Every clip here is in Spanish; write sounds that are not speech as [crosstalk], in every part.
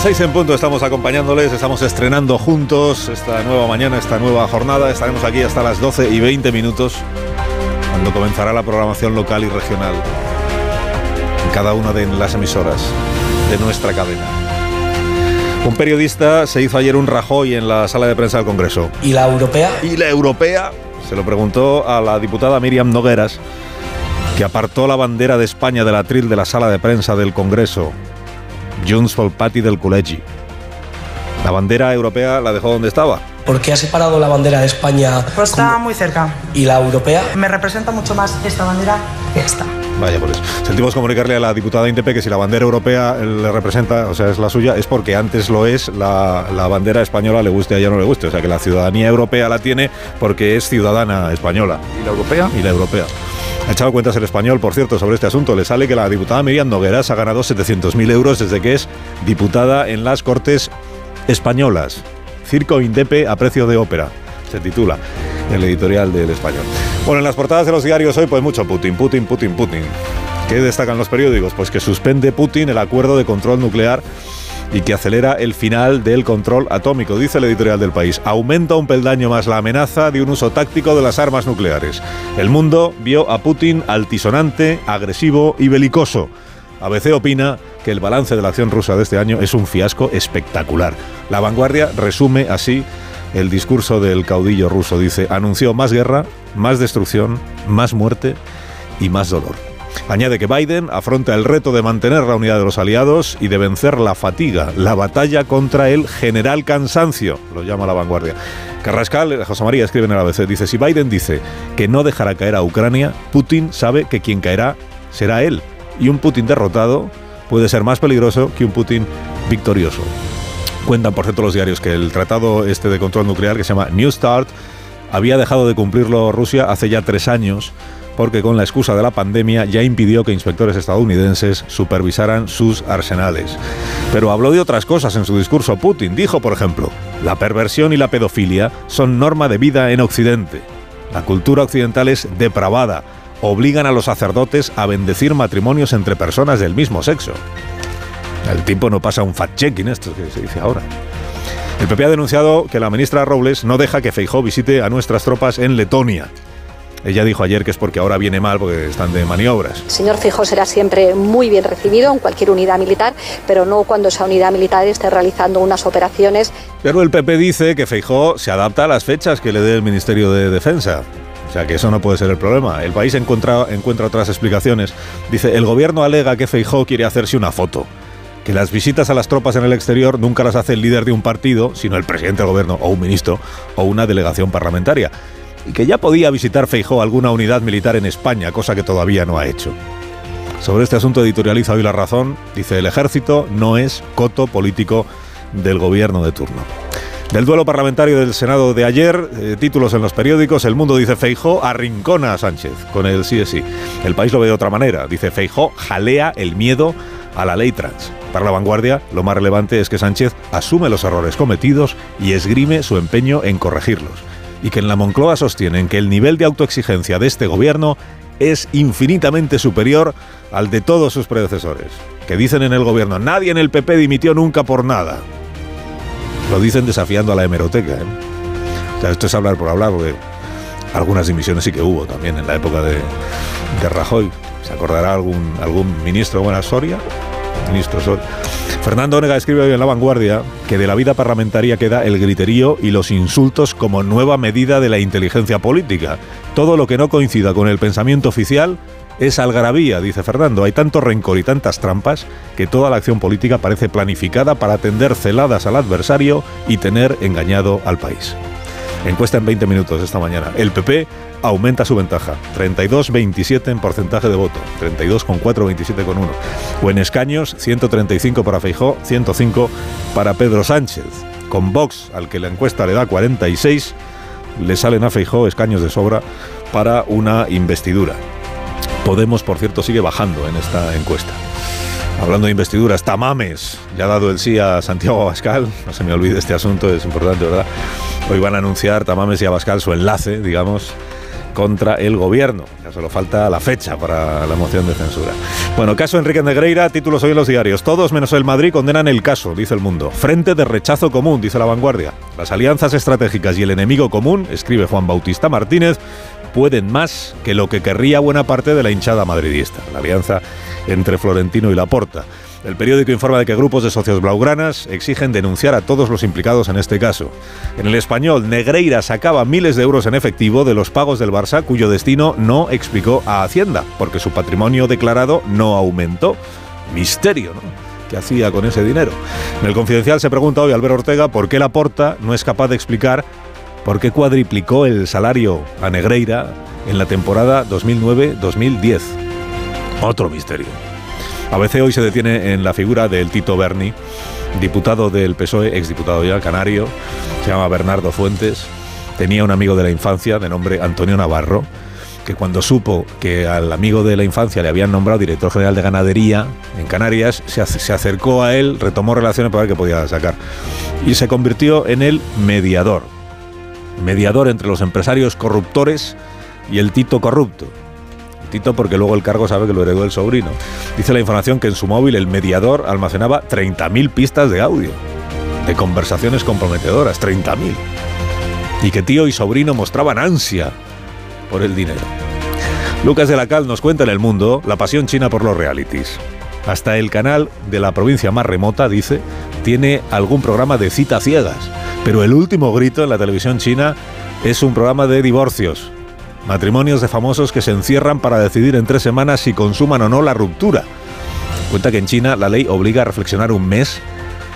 Las seis en punto estamos acompañándoles, estamos estrenando juntos esta nueva mañana, esta nueva jornada. Estaremos aquí hasta las 12 y 20 minutos, cuando comenzará la programación local y regional en cada una de las emisoras de nuestra cadena. Un periodista se hizo ayer un Rajoy en la sala de prensa del Congreso. ¿Y la europea? ¿Y la europea? Se lo preguntó a la diputada Miriam Nogueras, que apartó la bandera de España del atril de la sala de prensa del Congreso. Junts pel Pati del Col·legi. La bandera europea la dejó donde estaba. ¿Por qué ha separado la bandera de España Pues está muy cerca. y la europea? Me representa mucho más esta bandera que esta. Vaya por eso. Sentimos comunicarle a la diputada Indepe que si la bandera europea le representa, o sea, es la suya, es porque antes lo es la, la bandera española, le guste a ella o no le guste. O sea, que la ciudadanía europea la tiene porque es ciudadana española. ¿Y la europea? y la europea. Ha echado cuentas el español, por cierto, sobre este asunto. Le sale que la diputada Miriam Nogueras ha ganado 700.000 euros desde que es diputada en las Cortes Españolas. Circo Indepe a precio de ópera, se titula el editorial del español. Bueno, en las portadas de los diarios hoy, pues mucho Putin, Putin, Putin, Putin. ¿Qué destacan los periódicos? Pues que suspende Putin el acuerdo de control nuclear y que acelera el final del control atómico, dice el editorial del país. Aumenta un peldaño más la amenaza de un uso táctico de las armas nucleares. El mundo vio a Putin altisonante, agresivo y belicoso. ABC opina que el balance de la acción rusa de este año es un fiasco espectacular. La vanguardia resume así el discurso del caudillo ruso. Dice, anunció más guerra, más destrucción, más muerte y más dolor. Añade que Biden afronta el reto de mantener la unidad de los aliados y de vencer la fatiga, la batalla contra el general cansancio, lo llama la vanguardia. Carrascal, José María escribe en el ABC, dice, si Biden dice que no dejará caer a Ucrania, Putin sabe que quien caerá será él. Y un Putin derrotado puede ser más peligroso que un Putin victorioso. Cuentan, por cierto, los diarios que el tratado este de control nuclear, que se llama New START, había dejado de cumplirlo Rusia hace ya tres años, porque con la excusa de la pandemia ya impidió que inspectores estadounidenses supervisaran sus arsenales. Pero habló de otras cosas en su discurso. Putin dijo, por ejemplo, la perversión y la pedofilia son norma de vida en Occidente. La cultura occidental es depravada. Obligan a los sacerdotes a bendecir matrimonios entre personas del mismo sexo. El tiempo no pasa un fact-checking, esto que se dice ahora. El PP ha denunciado que la ministra Robles no deja que Feijó visite a nuestras tropas en Letonia. Ella dijo ayer que es porque ahora viene mal porque están de maniobras. El señor Fijó será siempre muy bien recibido en cualquier unidad militar, pero no cuando esa unidad militar esté realizando unas operaciones. Pero el PP dice que Feijó se adapta a las fechas que le dé el Ministerio de Defensa. O sea que eso no puede ser el problema. El país encuentra, encuentra otras explicaciones. Dice, el gobierno alega que Feijó quiere hacerse una foto. Que las visitas a las tropas en el exterior nunca las hace el líder de un partido, sino el presidente del gobierno o un ministro o una delegación parlamentaria. Y que ya podía visitar Feijó alguna unidad militar en España, cosa que todavía no ha hecho. Sobre este asunto editorializa hoy La Razón. Dice, el ejército no es coto político del gobierno de turno. Del duelo parlamentario del Senado de ayer, eh, títulos en los periódicos, El Mundo dice Feijó arrincona a Sánchez con el sí sí. El país lo ve de otra manera. Dice Feijó jalea el miedo a la ley trans. Para la vanguardia, lo más relevante es que Sánchez asume los errores cometidos y esgrime su empeño en corregirlos. Y que en la Moncloa sostienen que el nivel de autoexigencia de este gobierno es infinitamente superior al de todos sus predecesores. Que dicen en el gobierno, nadie en el PP dimitió nunca por nada. Lo dicen desafiando a la hemeroteca. ¿eh? O sea, esto es hablar por hablar, porque algunas dimisiones sí que hubo también en la época de, Rajoy. ¿Se acordará algún, algún ministro, buena Soria? Ministro Soria. Fernando Onega escribe hoy en La Vanguardia que de la vida parlamentaria queda el griterío y los insultos como nueva medida de la inteligencia política. Todo lo que no coincida con el pensamiento oficial es algarabía, dice Fernando. Hay tanto rencor y tantas trampas que toda la acción política parece planificada para tender celadas al adversario y tener engañado al país. Encuesta en 20 minutos esta mañana. El PP aumenta su ventaja. 32-27 en porcentaje de voto. 32,4-27,1. O en escaños, 135 para Feijó, 105 para Pedro Sánchez. Con Vox, al que la encuesta le da 46, le salen a Feijó escaños de sobra para una investidura. Podemos, por cierto, sigue bajando en esta encuesta. Hablando de investiduras, Tamames ya ha dado el sí a Santiago Abascal. No se me olvide este asunto, es importante, ¿verdad? Hoy van a anunciar Tamames y Abascal su enlace, digamos, contra el gobierno. Ya solo falta la fecha para la moción de censura. Bueno, caso Enrique Negreira, títulos hoy en los diarios. Todos menos el Madrid condenan el caso, dice el mundo. Frente de rechazo común, dice la vanguardia. Las alianzas estratégicas y el enemigo común, escribe Juan Bautista Martínez, pueden más que lo que querría buena parte de la hinchada madridista. La alianza entre Florentino y Laporta. El periódico informa de que grupos de socios blaugranas exigen denunciar a todos los implicados en este caso. En el español, Negreira sacaba miles de euros en efectivo de los pagos del Barça cuyo destino no explicó a Hacienda, porque su patrimonio declarado no aumentó. Misterio, ¿no? ¿Qué hacía con ese dinero? En el Confidencial se pregunta hoy Albert Ortega por qué Laporta no es capaz de explicar por qué cuadriplicó el salario a Negreira en la temporada 2009-2010. Otro misterio. ABC hoy se detiene en la figura del Tito Berni, diputado del PSOE, exdiputado ya, canario, se llama Bernardo Fuentes, tenía un amigo de la infancia de nombre Antonio Navarro, que cuando supo que al amigo de la infancia le habían nombrado director general de ganadería en Canarias, se, se acercó a él, retomó relaciones para ver qué podía sacar y se convirtió en el mediador, mediador entre los empresarios corruptores y el Tito corrupto. Tito porque luego el cargo sabe que lo heredó el sobrino. Dice la información que en su móvil el mediador almacenaba 30.000 pistas de audio, de conversaciones comprometedoras, 30.000. Y que tío y sobrino mostraban ansia por el dinero. Lucas de la Cal nos cuenta en el mundo la pasión china por los realities. Hasta el canal de la provincia más remota, dice, tiene algún programa de citas ciegas. Pero el último grito en la televisión china es un programa de divorcios, Matrimonios de famosos que se encierran para decidir en tres semanas si consuman o no la ruptura. Cuenta que en China la ley obliga a reflexionar un mes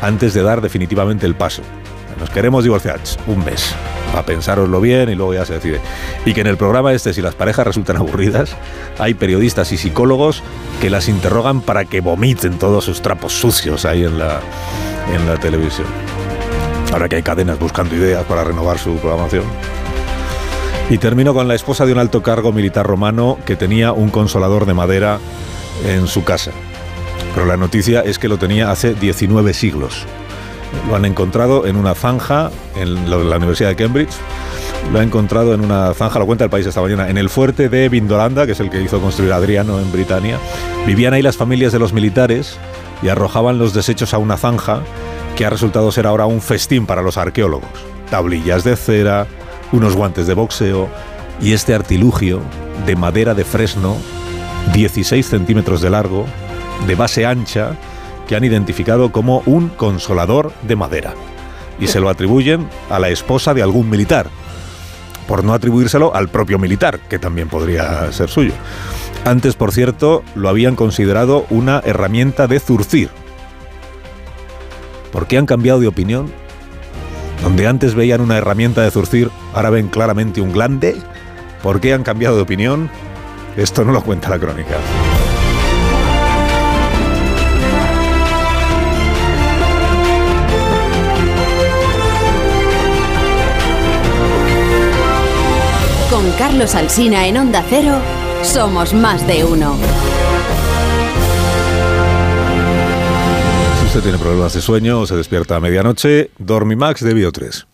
antes de dar definitivamente el paso. Nos queremos divorciar, un mes, para pensároslo bien y luego ya se decide. Y que en el programa este, si las parejas resultan aburridas, hay periodistas y psicólogos que las interrogan para que vomiten todos sus trapos sucios ahí en la, en la televisión. Ahora que hay cadenas buscando ideas para renovar su programación. Y termino con la esposa de un alto cargo militar romano que tenía un consolador de madera en su casa. Pero la noticia es que lo tenía hace 19 siglos. Lo han encontrado en una zanja en la Universidad de Cambridge. Lo ha encontrado en una zanja, lo cuenta el país esta mañana, en el fuerte de Vindolanda, que es el que hizo construir Adriano en Britania. Vivían ahí las familias de los militares y arrojaban los desechos a una zanja que ha resultado ser ahora un festín para los arqueólogos. Tablillas de cera, unos guantes de boxeo y este artilugio de madera de fresno, 16 centímetros de largo, de base ancha, que han identificado como un consolador de madera. Y se lo atribuyen a la esposa de algún militar, por no atribuírselo al propio militar, que también podría ser suyo. Antes, por cierto, lo habían considerado una herramienta de zurcir. ¿Por qué han cambiado de opinión? Donde antes veían una herramienta de zurcir, ahora ven claramente un glande. ¿Por qué han cambiado de opinión? Esto no lo cuenta la crónica. Con Carlos Alsina en Onda Cero, somos más de uno. Usted tiene problemas de sueño se despierta a medianoche, Dormimax de Bio3.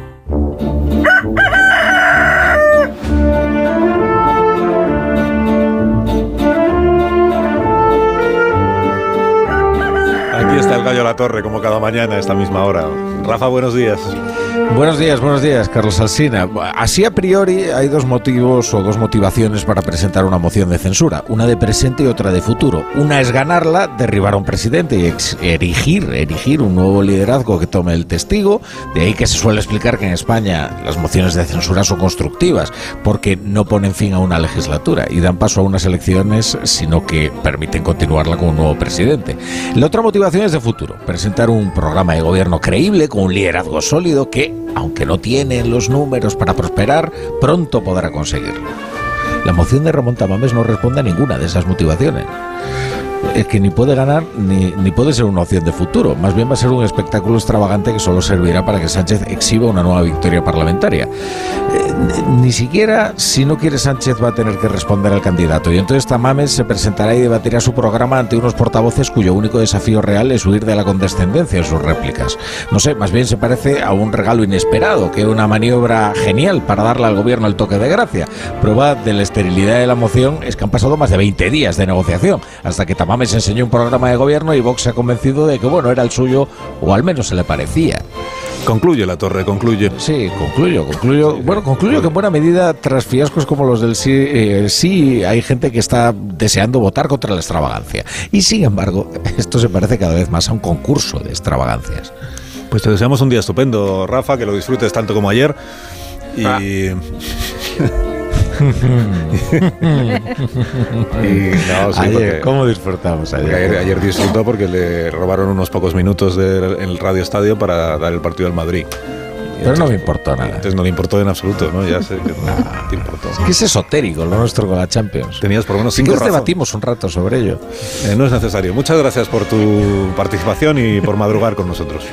Aquí está el gallo a la torre, como cada mañana a esta misma hora. Rafa, buenos días. Buenos días, buenos días, Carlos Alsina. Así a priori hay dos motivos o dos motivaciones para presentar una moción de censura, una de presente y otra de futuro. Una es ganarla, derribar a un presidente y erigir, erigir un nuevo liderazgo que tome el testigo. De ahí que se suele explicar que en España las mociones de censura son constructivas, porque no ponen fin a una legislatura y dan paso a unas elecciones, sino que permiten continuarla con un nuevo presidente. La otra motivación es de futuro, presentar un programa de gobierno creíble con un liderazgo sólido que, aunque no tiene los números para prosperar, pronto podrá conseguirlo. La moción de Ramón Tamames no responde a ninguna de esas motivaciones es que ni puede ganar ni, ni, puede ser una opción de futuro. Más bien va a ser un espectáculo extravagante que solo servirá para que Sánchez exhiba una nueva victoria parlamentaria. Ni siquiera si no quiere Sánchez va a tener que responder al candidato. Y entonces Tamames se presentará y debatirá su programa ante unos portavoces cuyo único desafío real es huir de la condescendencia en sus réplicas. No sé, más bien se parece a un regalo inesperado, que una maniobra genial para darle al gobierno el toque de gracia. Prueba de la esterilidad de la moción es que han pasado más de 20 días de negociación hasta que Tamames Mames enseñó un programa de gobierno y Vox se ha convencido de que, bueno, era el suyo, o al menos se le parecía. Concluye la torre, concluye. Sí, concluyo, concluyo. Bueno, concluyo que en buena medida, tras fiascos como los del sí, eh, sí, hay gente que está deseando votar contra la extravagancia. Y sin embargo, [laughs] esto se parece cada vez más a un concurso de extravagancias. Pues te deseamos un día estupendo, Rafa, que lo disfrutes tanto como ayer. Y. Ah. [laughs] [laughs] ¿Cómo disfrutamos ayer? Ayer, disfrutó porque le robaron unos pocos minutos en el Radio Estadio para dar el partido al Madrid. Pero no me importó nada. Entonces no le importó en absoluto, ¿no? Ya sé que no te importó. Es que es esotérico lo nuestro con la Champions. Tenías por lo menos cinco si debatimos un rato sobre ello. Eh, no es necesario. Muchas gracias por tu participación y por madrugar con nosotros.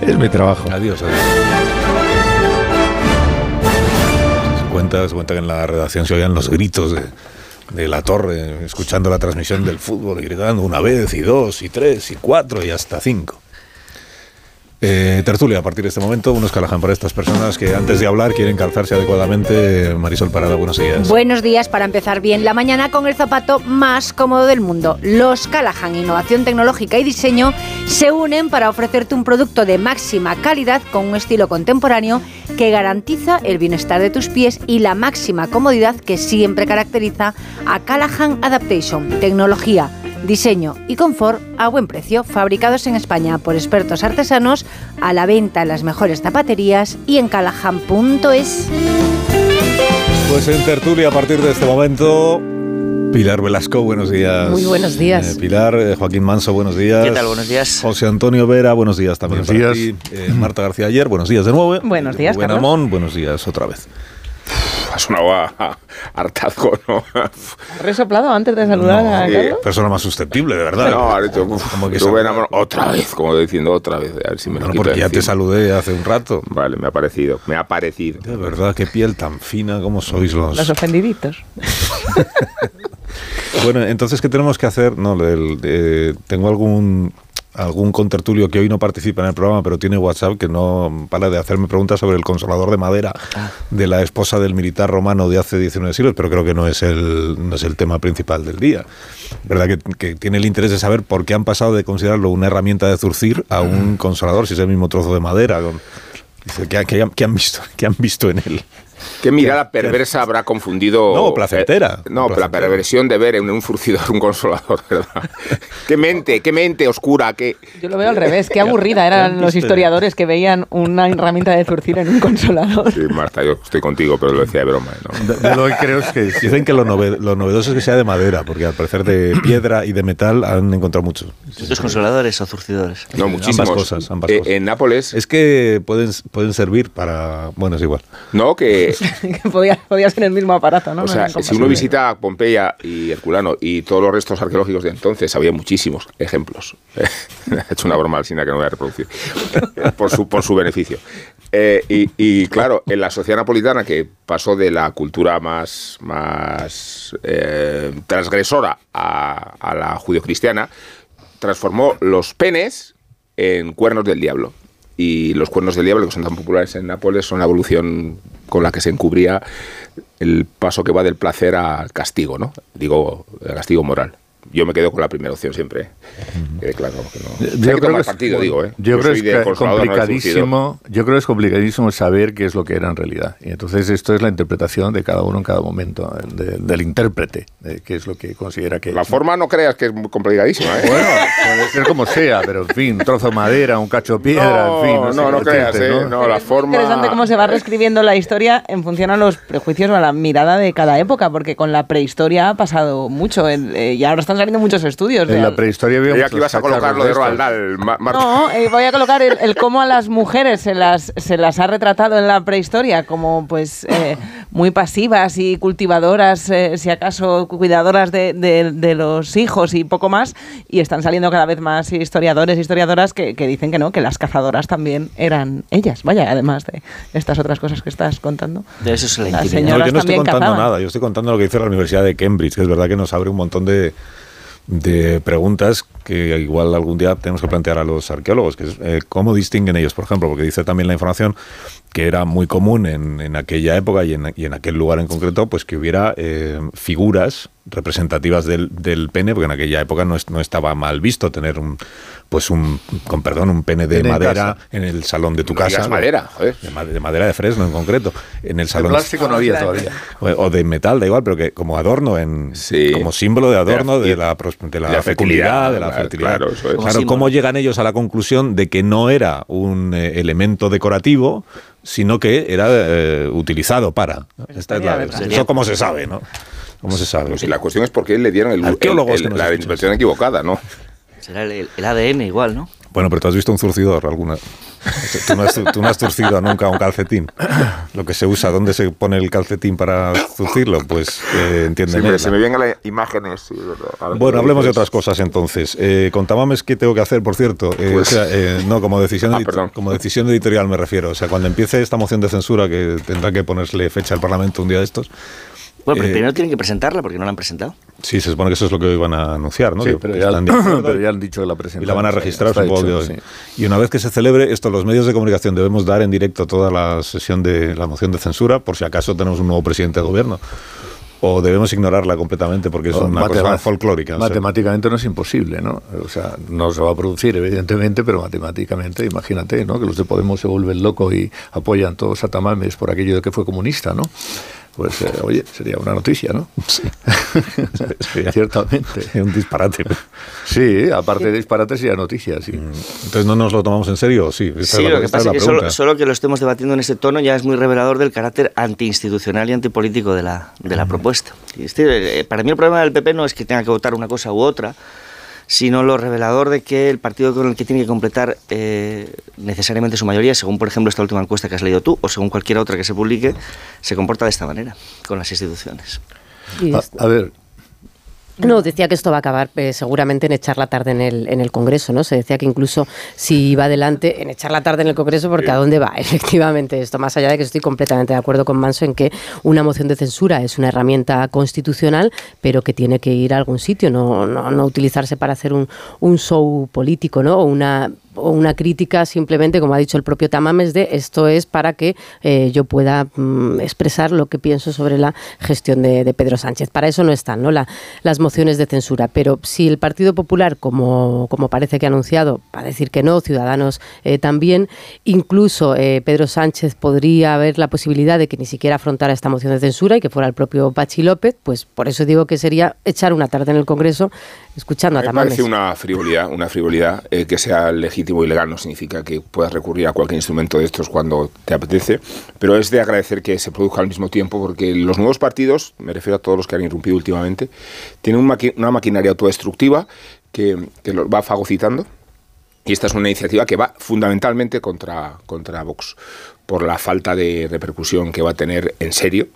Es mi trabajo. Adiós, adiós se cuenta que en la redacción se oían los gritos de, de la torre, escuchando la transmisión del fútbol y gritando una vez y dos y tres y cuatro y hasta cinco. Eh, tertulia a partir de este momento, unos Callahan para estas personas que antes de hablar quieren calzarse adecuadamente. Marisol Parada, buenos días. Buenos días para empezar bien la mañana con el zapato más cómodo del mundo. Los Callahan Innovación Tecnológica y Diseño se unen para ofrecerte un producto de máxima calidad con un estilo contemporáneo que garantiza el bienestar de tus pies y la máxima comodidad que siempre caracteriza a Callahan Adaptation. Tecnología diseño y confort a buen precio, fabricados en España por expertos artesanos, a la venta en las mejores zapaterías y en calahan.es. Pues en tertulia a partir de este momento, Pilar Velasco, buenos días. Muy buenos días. Eh, Pilar, eh, Joaquín Manso, buenos días. ¿Qué tal? Buenos días. José Antonio Vera, buenos días también. Buenos días. Eh, Marta García Ayer, buenos días de nuevo. Buenos días, Buen Amón, buenos días otra vez es una hartazgo, ¿no? ¿Has resoplado antes de saludar a Carlos? Persona más susceptible, de verdad. No, ha dicho, como que otra vez, como diciendo otra vez. A ver si me lo porque ya te saludé hace un rato. Vale, me ha parecido, me ha parecido. De verdad, qué piel tan fina, como sois los... Los ofendiditos. [laughs] bueno, entonces, ¿qué tenemos que hacer? No, tengo algún algún contertulio que hoy no participa en el programa, pero tiene WhatsApp, que no para de hacerme preguntas sobre el consolador de madera ah. de la esposa del militar romano de hace 19 siglos, pero creo que no es el, no es el tema principal del día. ¿Verdad? Que, tiene el interés de saber por qué han pasado de considerarlo una herramienta de zurcir a un consolador, si es el mismo trozo de madera. dice, ¿qué, han visto, ¿qué han visto en él? ¿Qué mirada perversa habrá confundido? No, placentera. Eh, no, la perversión de ver en un furcidor un consolador, [laughs] ¿verdad? qué mente, qué mente oscura, qué... Yo lo veo al revés, qué aburrida [laughs] eran los historiadores que veían una herramienta de zurcir en un consolador. Sí, Marta, yo estoy contigo, pero lo decía de broma. ¿no? lo que creo es que dicen que lo, novedoso es que sea de madera, porque al parecer de piedra y de metal han encontrado muchos. ¿Los consoladores o zurcidores? No, muchísimas cosas. Ambas eh, cosas. En Nápoles... Es que pueden, pueden servir para... Bueno, es igual. No, que que [laughs] podía, ser el mismo aparato, ¿no? O sea, si uno visita Pompeya y Herculano y todos los restos arqueológicos de entonces, había muchísimos ejemplos. [laughs] He hecho una broma al cine que no voy a reproducir, [laughs] por su, por su beneficio. Eh, y, claro, en la sociedad napolitana, que pasó de la cultura más, más eh, transgresora a, a la judio-cristiana, transformó los penes en cuernos del diablo y los cuernos del diablo, que son tan populares en Nápoles, son la evolución con la que se encubría el paso que va del placer al castigo, ¿no? Digo, el castigo moral. Yo me quedo con la primera opción siempre. ¿eh? claro que no. Yo que creo que es- partido, digo, ¿eh? Yo, creo es es no complicadísimo. Yo creo que es complicadísimo saber qué es lo que era en realidad. Y entonces esto es la interpretación de cada uno en cada momento, de- del intérprete, de qué es lo que considera que La es. forma no creas que es muy complicadísima, ¿eh? Bueno, puede ser como sea, pero en fin, un trozo de madera, un cacho de piedra, No, en fin. no, qué no creas, ¿eh? No, la forma... Interesante cómo se va reescribiendo la historia en función a los prejuicios o a la mirada de cada época, porque con la prehistoria ha pasado mucho eh, y ahora están saliendo muchos estudios. de- En la prehistoria había muchos que ibas a colocar lo de Roald. Dahl. No, eh, voy a colocar el, el cómo a las mujeres se las, se las ha retratado en la prehistoria como pues eh, muy pasivas y cultivadoras, eh, si acaso cuidadoras de, de- de los hijos y poco más, y están saliendo cada vez más historiadores e historiadoras que, que dicen que no, que las cazadoras también eran ellas, vaya, además de estas otras cosas que estás contando. De eso se la. No, yo no estoy contando cazaban. nada, yo estoy contando lo que dice la Universidad de Cambridge, que es verdad que nos abre un montón de, de preguntas que igual algún día tenemos que plantear a los arqueólogos, que es eh, cómo distinguen ellos, por ejemplo, porque dice también la información que era muy común en, en aquella época y en, y en aquel lugar en concreto, pues que hubiera eh, figuras representativas del, del pene, porque en aquella época no, es- no estaba mal visto tener un, pues un, con perdón, un pene de en madera casa. en el salón de tu No casa. digas madera, joder. De, ma- de madera de fresno en concreto, en el De salón. plástico no había todavía. O o de metal, da igual, pero que como adorno, en, Sí. como símbolo de adorno De de la- de la de la fecundidad, de la claro, fertilidad. claro, eso es. Como Claro. ¿cómo llegan ellos a la conclusión de que no era un eh, elemento decorativo, sino que era eh, utilizado para? Esta es la- eso cómo se sabe, ¿no? ¿Cómo se sabe? Pues si la cuestión es por qué le dieron el, el- la interpretación equivocada, ¿no? Será el, el ADN igual, ¿no? Bueno, pero tú has visto un zurcidor alguna. Tú no, has, tú no has zurcido nunca un calcetín. Lo que se usa, ¿dónde se pone el calcetín para zurcirlo? Pues eh, entiéndeme. me, se me vienen las imágenes. sí, Bueno, hablemos de otras cosas entonces. Eh, con Tamames, ¿qué tengo que hacer, por cierto? Eh, Pues- o sea, eh, no, como decisión, Ah, como decisión editorial me refiero. O sea, cuando empiece esta moción de censura, que tendrá que ponerle fecha al Parlamento un día de estos, Bueno, pero Eh, primero tienen que presentarla porque no la han presentado. sí, se supone que eso es lo que van a anunciar, ¿no? Sí, [coughs] pero ya, pero han dicho que la y presentan. la van a registrar, supongo hecho, que sí. hoy. Y una vez que se celebre, esto los medios de comunicación debemos dar en directo toda la sesión de la moción de censura, por si acaso tenemos un nuevo presidente de gobierno. O debemos ignorarla completamente porque es O una cosa folclórica. o sea. Matemáticamente no es imposible, ¿no? O sea, no se va a producir, evidentemente, pero matemáticamente, imagínate, ¿no? Que los de Podemos se vuelven locos y apoyan todos a Tamames por aquello de que fue comunista, ¿no? Pues, eh, oye, sería una noticia, ¿no? [laughs] [laughs] Sí. Ciertamente. Es [laughs] un disparate. Sí, aparte de disparates, sería noticia, sí. Entonces, ¿no nos lo tomamos en serio? Sí, Esta Sí, la- lo que pasa es que solo, solo que lo estemos debatiendo en ese tono ya es muy revelador del carácter antiinstitucional y antipolítico de la, de la propuesta. Y este, eh, para mí el problema del PP no es que tenga que votar una cosa u otra, sino lo revelador de que el partido con el que tiene que completar eh, necesariamente su mayoría, según por ejemplo esta última encuesta que has leído tú, o según cualquier otra que se publique, se comporta de esta manera con las instituciones. A ver, No, decía que esto va a acabar eh, seguramente en echar la tarde en el, en el Congreso, ¿no? Se decía que incluso si va adelante, en echar la tarde en el Congreso, porque ¿a dónde va? [laughs] Efectivamente, esto, más allá de que estoy completamente de acuerdo con Manso en que una moción de censura es una herramienta constitucional, pero que tiene que ir a algún sitio, no, no, no utilizarse para hacer un, un show político, ¿no? O una o una crítica simplemente, como ha dicho el propio Tamames, de esto es para que eh, yo pueda mm, expresar lo que pienso sobre la gestión de, Pedro Sánchez. Para eso no están ¿no? La- las mociones de censura. Pero si el Partido Popular, como, como parece que ha anunciado, va a decir que no, Ciudadanos eh, también, incluso eh, Pedro Sánchez podría haber la posibilidad de que ni siquiera afrontara esta moción de censura y que fuera el propio Pachi López, pues por eso digo que sería echar una tarde en el Congreso escuchando a Me Tamames. parece una frivolidad, una frivolidad eh, que sea legítimo y legal no significa que puedas recurrir a cualquier instrumento de estos cuando te apetece, pero es de agradecer que se produzca al mismo tiempo porque los nuevos partidos, me refiero a todos los que han irrumpido últimamente, tienen un maqui- una maquinaria autodestructiva que, que los va fagocitando y esta es una iniciativa que va fundamentalmente contra, contra Vox por la falta de repercusión que va a tener en serio,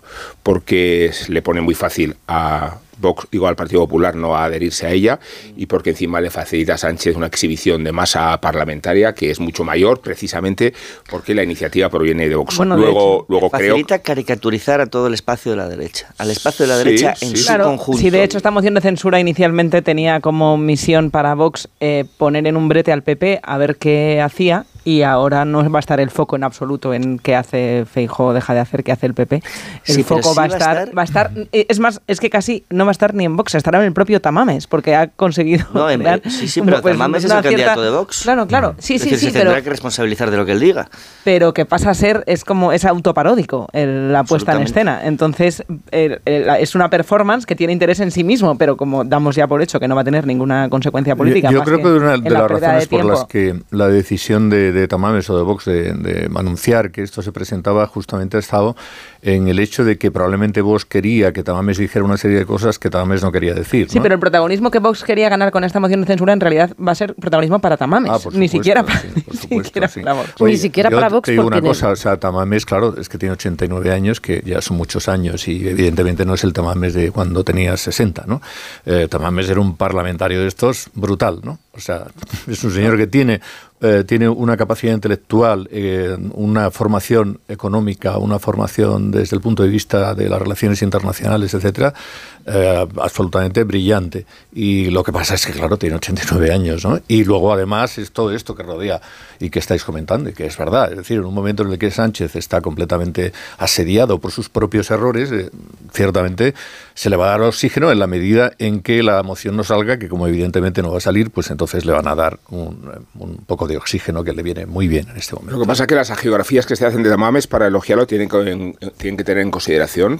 porque le pone muy fácil a Vox, digo al Partido Popular, no a adherirse a ella, y porque encima le facilita a Sánchez una exhibición de masa parlamentaria que es mucho mayor, precisamente porque la iniciativa proviene de Vox. Bueno, de luego hecho, luego creo facilita caricaturizar a todo el espacio de la derecha, al espacio de la Sí, derecha en sí. su Claro, conjunto. si de hecho esta moción de censura inicialmente tenía como misión para Vox eh, poner en un brete al PP a ver qué hacía, y ahora no va a estar el foco en absoluto en qué hace Feijóo, deja de hacer, qué hace el PP. El Sí, foco sí va a va a estar, estar- va a estar, es más, es que casi no va a estar ni en Vox, estará en el propio Tamames, porque ha conseguido. No, en- [laughs] crear sí, sí, pero [laughs] pues, Tamames es el candidato de Vox. Claro, claro, sí, es sí, decir, sí, se pero, tendrá que responsabilizar de lo que él diga. pero que pasa a ser, es como, es autoparódico el- la puesta en escena. Entonces, el- el- es una performance que tiene interés en sí mismo, pero como damos ya por hecho que no va a tener ninguna consecuencia política. Yo, yo más creo que una de la las razones de por las que la decisión de, de Tamames o de Vox de, de anunciar que esto se presentaba justamente ha estado en el hecho de que probablemente Vox quería que Tamames dijera una serie de cosas que Tamames no quería decir. Sí, pero el protagonismo que Vox quería ganar con esta moción de censura en realidad va a ser protagonismo para Tamames, Ah, por ni siquiera para, sí, por ni supuesto, siquiera sí. [laughs] para Vox. Oye, siquiera yo para Vox Te digo una cosa, o sea, Tamames, claro, es que tiene 89 años, que ya son muchos años y evidentemente no es el Tamames de cuando tenía 60, ¿no? Eh, Tamames era un parlamentario de estos brutal, ¿no? O sea, [laughs] es un señor que tiene, eh, tiene una capacidad intelectual, eh, una formación económica, una formación desde el punto de vista de las relaciones internacionales, etcétera, eh, absolutamente brillante. Y lo que pasa es que, claro, tiene 89 años, ¿no? Y luego, además, es todo esto que rodea y que estáis comentando, y que es verdad. Es decir, en un momento en el que Sánchez está completamente asediado por sus propios errores, ciertamente se le va a dar oxígeno en la medida en que la moción no salga, que como evidentemente no va a salir, pues entonces le van a dar un, poco de oxígeno que le viene muy bien en este momento. Lo que pasa es que las geografías que se hacen de Tamames para elogiarlo tienen que, tener en consideración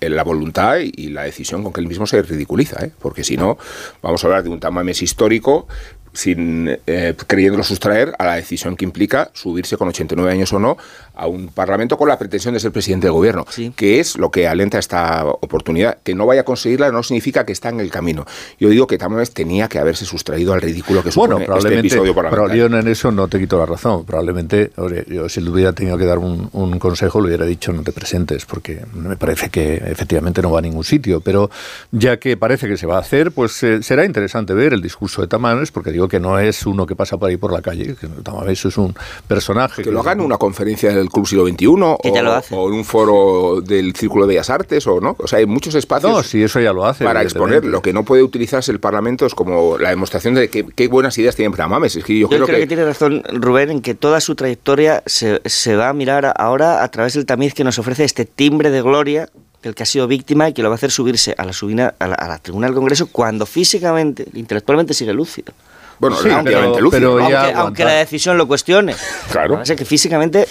la voluntad y, la decisión con que él mismo se ridiculiza, ¿eh? porque si no, vamos a hablar de un Tamames histórico sin eh, queriéndolo sustraer a la decisión que implica subirse con 89 años o no a un parlamento con la pretensión de ser presidente del gobierno, que es lo que alenta esta oportunidad. Que no vaya a conseguirla no significa que está en el camino. Yo digo que Tamames tenía que haberse sustraído al ridículo que supone Bueno, este probablemente, episodio pero parlamentario. yo en eso no te quito la razón. Probablemente, yo si le hubiera tenido que dar un, un consejo, le hubiera dicho no te presentes, porque me parece que efectivamente no va a ningún sitio. Pero ya que parece que se va a hacer, pues eh, será interesante ver el discurso de Tamames, porque digo que no es uno que pasa por ahí por la calle, que Tamames es un personaje. Que lo haga en una conferencia del Club Siglo XXI o, ya lo hace. o en un foro del Círculo de Bellas Artes o no. O sea, hay muchos espacios No, sí, eso ya lo hace. para exponer. Lo que no puede utilizarse el Parlamento es como la demostración de que, qué buenas ideas tiene Tamames. Es que yo, Yo creo, creo, que... tiene razón Rubén en que toda su trayectoria se, se va a mirar ahora a través del tamiz que nos ofrece este timbre de gloria del que ha sido víctima y que lo va a hacer subirse a la, subina, a la, a la tribuna del Congreso cuando físicamente, intelectualmente sigue lúcido. Bueno, Sí, relativamente pero- lúcido, pero ¿no? ya Aunque- aunque, la decisión lo cuestione. Claro. Lo que que físicamente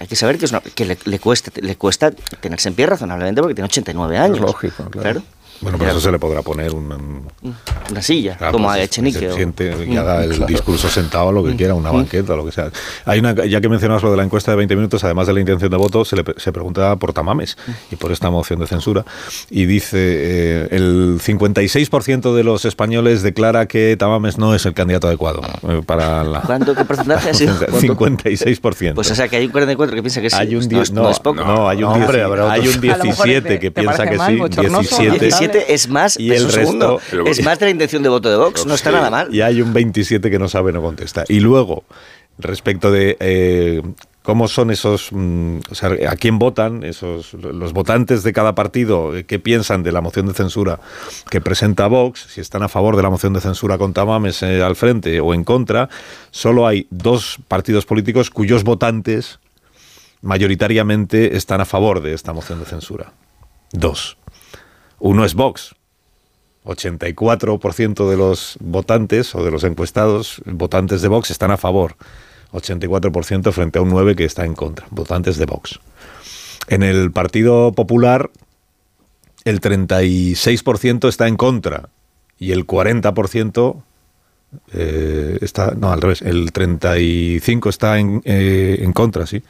hay que saber que, es una- que le, le cuesta, le cuesta tenerse en pie razonablemente porque tiene 89 años. lógico, claro. Bueno, por eso se le podrá poner un, Una silla, Claro, como pues, a que Echenique. se o- siente y Mm. haga el Claro. discurso sentado, lo que quiera, una banqueta, lo que sea. Hay una, ya que mencionabas lo de la encuesta de 20 minutos, además de la intención de voto, se le se pregunta por Tamames y por esta moción de censura. Y dice, eh, el 56% de los españoles declara que Tamames no es el candidato adecuado eh, para la... ¿Cuánto? ¿Qué porcentaje ha sido? [laughs] ¿Cuánto? 56%. Pues o sea que hay un 44 que piensa que sí. Hay un no, 10, es, no es poco. no, hay un, No, hombre, 10 habrá hay un [laughs] A lo mejor 17 te- que piensa que mal, sí, bochornoso. 17, 17 es más, y pero el un segundo, resto es más de la intención de voto de Vox, no está Sí, nada mal. Y hay un 27 que no sabe, no contesta. Y luego, respecto de eh, cómo son esos, mm, o sea, a quién votan esos los votantes de cada partido, eh, qué piensan de la moción de censura que presenta Vox, si están a favor de la moción de censura con Tamames eh, al frente o en contra, solo hay dos partidos políticos cuyos votantes mayoritariamente están a favor de esta moción de censura. Dos. Uno es Vox, 84% de los votantes o de los encuestados, votantes de Vox, están a favor. 84% frente a un 9% que está en contra, votantes de Vox. En el Partido Popular, el 36% está en contra y el 40% eh, está, no, al revés, el 35% está en, eh, en contra, sí.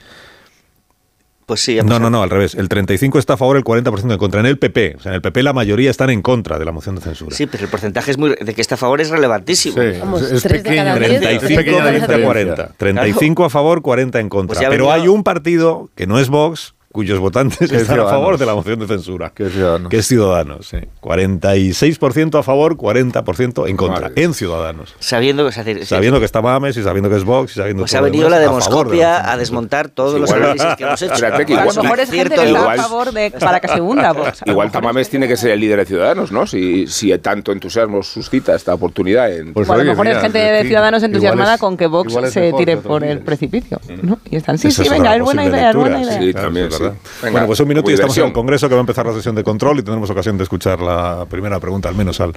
Pues sí, No, no, no, al revés. El 35 está a favor, el 40% en contra. En el PP, o sea, en el PP la mayoría están en contra de la moción de censura. Sí, pero el porcentaje es muy, de que está a favor es relevantísimo. Vamos, es, cada diez. 35 frente a 40. 35 a favor, 40 en contra. Pues Pero hay un partido que no es Vox, cuyos votantes Que están a favor de la moción de censura, Que es Ciudadanos. que Ciudadanos. 46% a favor, 40% en contra, en Ciudadanos. Sabiendo que, es decir, Sabiendo que está Mames y sabiendo que es Vox y sabiendo pues todo ha venido demás, la a favor de demoscopia a desmontar todos Sí, los igual- análisis que hemos hecho. Que A lo igual- mejor es gente que está a favor de [laughs] para que se hunda Vox. A Igual Tamames tiene que ser el líder de Ciudadanos, ¿no? Si, si tanto entusiasmo suscita esta oportunidad en... Pues O a lo mejor es gente de Ciudadanos entusiasmada es- con que Vox se mejor tire por el precipicio. ¿no? Y están, sí, sí, venga, es buena idea, es buena idea. Sí, también, es verdad. sí. Venga, bueno, pues un minuto y estamos en el. Congreso que va a empezar la sesión de control y tendremos ocasión de escuchar la primera pregunta, al menos al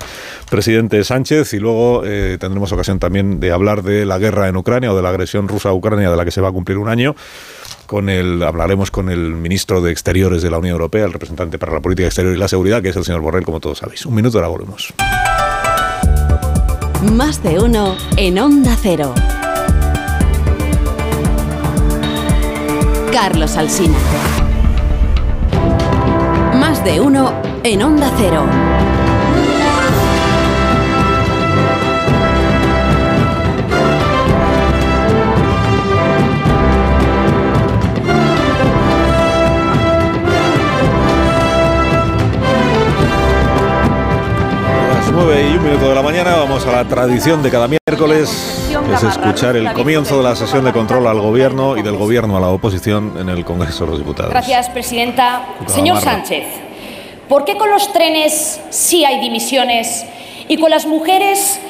presidente Sánchez, y luego eh, tendremos ocasión también de hablar de la guerra en Ucrania o de la agresión rusa a Ucrania de la que se va a cumplir un año. Con el, hablaremos con el ministro de Exteriores de la Unión Europea, el representante para la política exterior y la seguridad, que es el señor Borrell, como todos sabéis. Un minuto, ahora volvemos. Más de uno en Onda Cero. Carlos Alsina. De uno en Onda Cero. A las 9 y un minuto de la mañana vamos a la tradición de cada miércoles, que es escuchar el comienzo de la sesión de control al gobierno y del gobierno a la oposición en el Congreso de los Diputados. Gracias, presidenta. Señor. Sánchez, ¿por qué con los trenes sí hay dimisiones y con las mujeres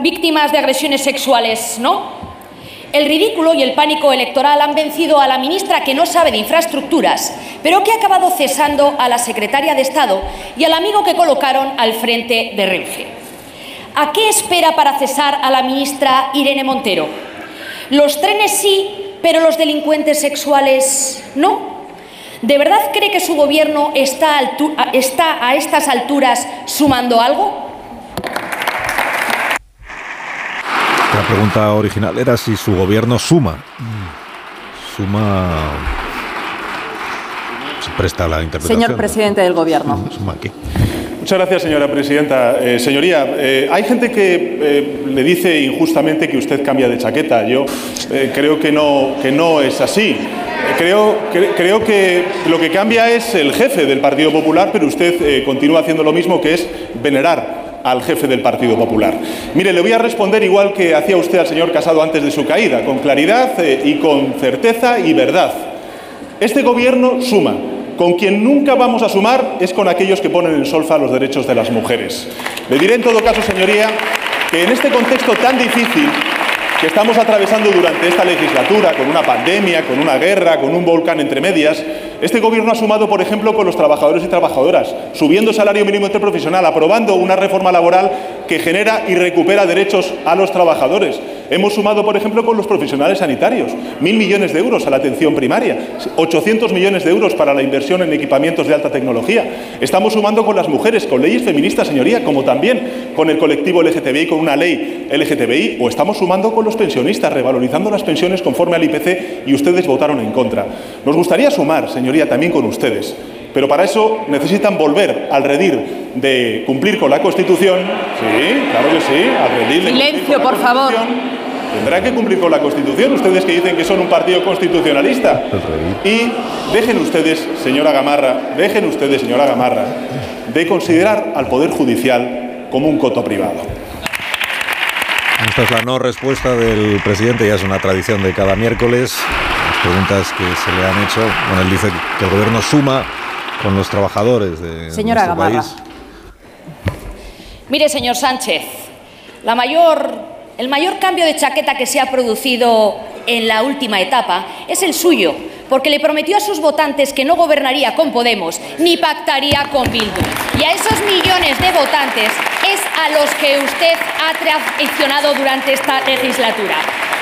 víctimas de agresiones sexuales no? El ridículo y el pánico electoral han vencido a la ministra que no sabe de infraestructuras, pero que ha acabado cesando a la secretaria de Estado y al amigo que colocaron al frente de Renfe. ¿A qué espera para cesar a la ministra Irene Montero? Los trenes sí, pero los delincuentes sexuales no. ¿De verdad cree que su gobierno está, altu- a- está a estas alturas sumando algo? La pregunta original era si su gobierno suma. Suma. Se presta la interpretación. Señor presidente del Gobierno. Suma aquí. Muchas gracias, señora presidenta. Eh, señoría, eh, hay gente que eh, le dice injustamente que usted cambia de chaqueta. Yo creo que no, que no es así. Creo, cre- creo que lo que cambia es el jefe del Partido Popular, pero usted continúa haciendo lo mismo, que es venerar al jefe del Partido Popular. Mire, le voy a responder igual que hacía usted al señor Casado antes de su caída, con claridad y con certeza y verdad. Este gobierno suma. Con quien nunca vamos a sumar es con aquellos que ponen en solfa los derechos de las mujeres. Le diré en todo caso, señoría, que en este contexto tan difícil que estamos atravesando durante esta legislatura, con una pandemia, con una guerra, con un volcán entre medias, este gobierno ha sumado, por ejemplo, con los trabajadores y trabajadoras, subiendo el salario mínimo interprofesional, aprobando una reforma laboral que genera y recupera derechos a los trabajadores. Hemos sumado, por ejemplo, con los profesionales sanitarios, mil millones de euros a la atención primaria, 800 millones de euros para la inversión en equipamientos de alta tecnología. Estamos sumando con las mujeres, con leyes feministas, señoría, como también con el colectivo LGTBI, con una ley LGTBI, o estamos sumando con los pensionistas, revalorizando las pensiones conforme al IPC y ustedes votaron en contra. Nos gustaría sumar, señoría, también con ustedes. Pero para eso necesitan volver al redir de cumplir con la Constitución. Sí, claro que sí, al redir de cumplir Silencio, por favor. Tendrán que cumplir con la Constitución, ustedes que dicen que son un partido constitucionalista. Y dejen ustedes, señora Gamarra, dejen ustedes, señora Gamarra, de considerar al Poder Judicial como un coto privado. Esta es la no respuesta del presidente, ya es una tradición de cada miércoles. Las preguntas que se le han hecho. Bueno, él dice que el gobierno suma con los trabajadores de Señora nuestro Gamarra. país. Mire, señor Sánchez, la mayor, el mayor cambio de chaqueta que se ha producido en la última etapa es el suyo, porque le prometió a sus votantes que no gobernaría con Podemos ni pactaría con Bildu. Y a esos millones de votantes es a los que usted ha traicionado durante esta legislatura.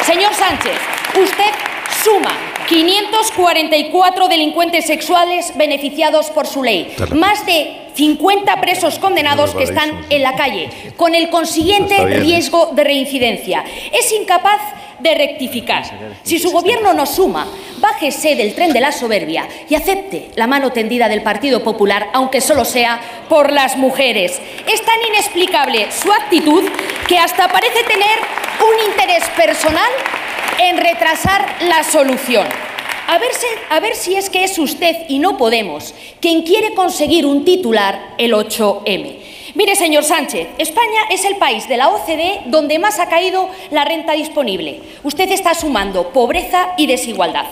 Señor Sánchez, usted suma 544 delincuentes sexuales beneficiados por su ley, más de 50 presos condenados que están en la calle, con el consiguiente riesgo de reincidencia. Es incapaz de rectificar. Si su gobierno no suma, bájese del tren de la soberbia y acepte la mano tendida del Partido Popular, aunque solo sea por las mujeres. Es tan inexplicable su actitud que hasta parece tener un interés personal en retrasar la solución. A ver, si, es que es usted y no Podemos quien quiere conseguir un titular el 8M. Mire, señor Sánchez, España es el país de la OCDE donde más ha caído la renta disponible. Usted está sumando pobreza y desigualdad.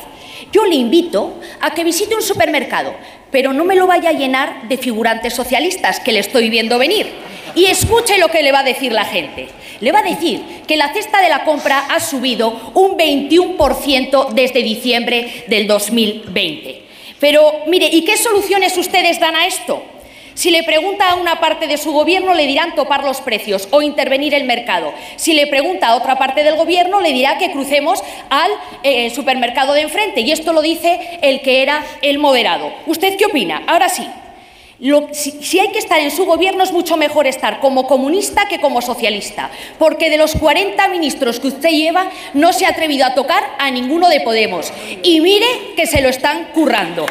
Yo le invito a que visite un supermercado, pero no me lo vaya a llenar de figurantes socialistas que le estoy viendo venir. Y escuche lo que le va a decir la gente. Le va a decir que la cesta de la compra ha subido un 21% desde diciembre del 2020. Pero mire, ¿y qué soluciones ustedes dan a esto? Si le pregunta a una parte de su gobierno, le dirán topar los precios o intervenir el mercado. Si le pregunta a otra parte del gobierno, le dirá que crucemos al eh, supermercado de enfrente. Y esto lo dice el que era el moderado. ¿Usted qué opina? Ahora sí. si, si, hay que estar en su gobierno es mucho mejor estar como comunista que como socialista, porque de los 40 ministros que usted lleva no se ha atrevido a tocar a ninguno de Podemos. Y mire que se lo están currando.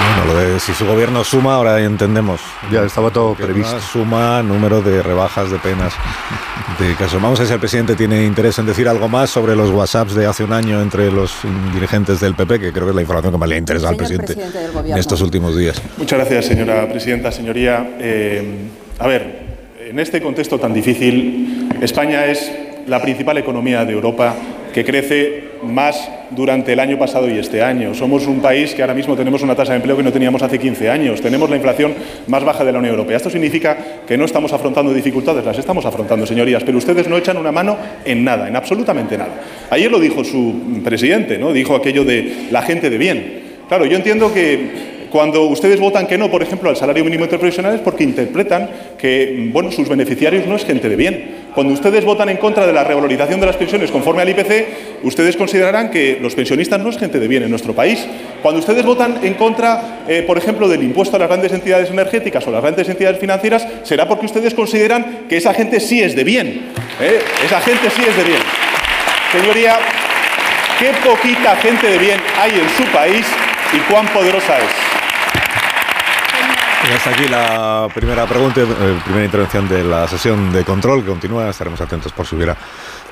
Bueno, lo de si su gobierno suma, ahora entendemos. Ya estaba todo previsto. Suma número de rebajas de penas de casos. Vamos a ver si el presidente tiene interés en decir algo más sobre los WhatsApps de hace un año entre los dirigentes del PP, que creo que es la información que más le interesa al presidente, en estos últimos días. Muchas gracias, señora presidenta. Señoría, eh, a ver, en este contexto tan difícil, España es la principal economía de Europa que crece más durante el año pasado y este año. Somos un país que ahora mismo tenemos una tasa de empleo que no teníamos hace 15 años. Tenemos la inflación más baja de la Unión Europea. Esto significa que no estamos afrontando dificultades, las estamos afrontando, señorías, pero ustedes no echan una mano en nada, en absolutamente nada. Ayer lo dijo su presidente, ¿no? Dijo aquello de la gente de bien. Claro, yo entiendo que cuando ustedes votan que no, por ejemplo, al salario mínimo interprofesional es porque interpretan que bueno, sus beneficiarios no es gente de bien. Cuando ustedes votan en contra de la revalorización de las pensiones conforme al IPC, ustedes considerarán que los pensionistas no es gente de bien en nuestro país. Cuando ustedes votan en contra, eh, por ejemplo, del impuesto a las grandes entidades energéticas o las grandes entidades financieras, será porque ustedes consideran que esa gente sí es de bien. ¿eh? Esa gente sí es de bien. Señoría, qué poquita gente de bien hay en su país y cuán poderosa es. Hasta aquí la primera pregunta, eh, primera intervención de la sesión de control que continúa. Estaremos atentos por si hubiera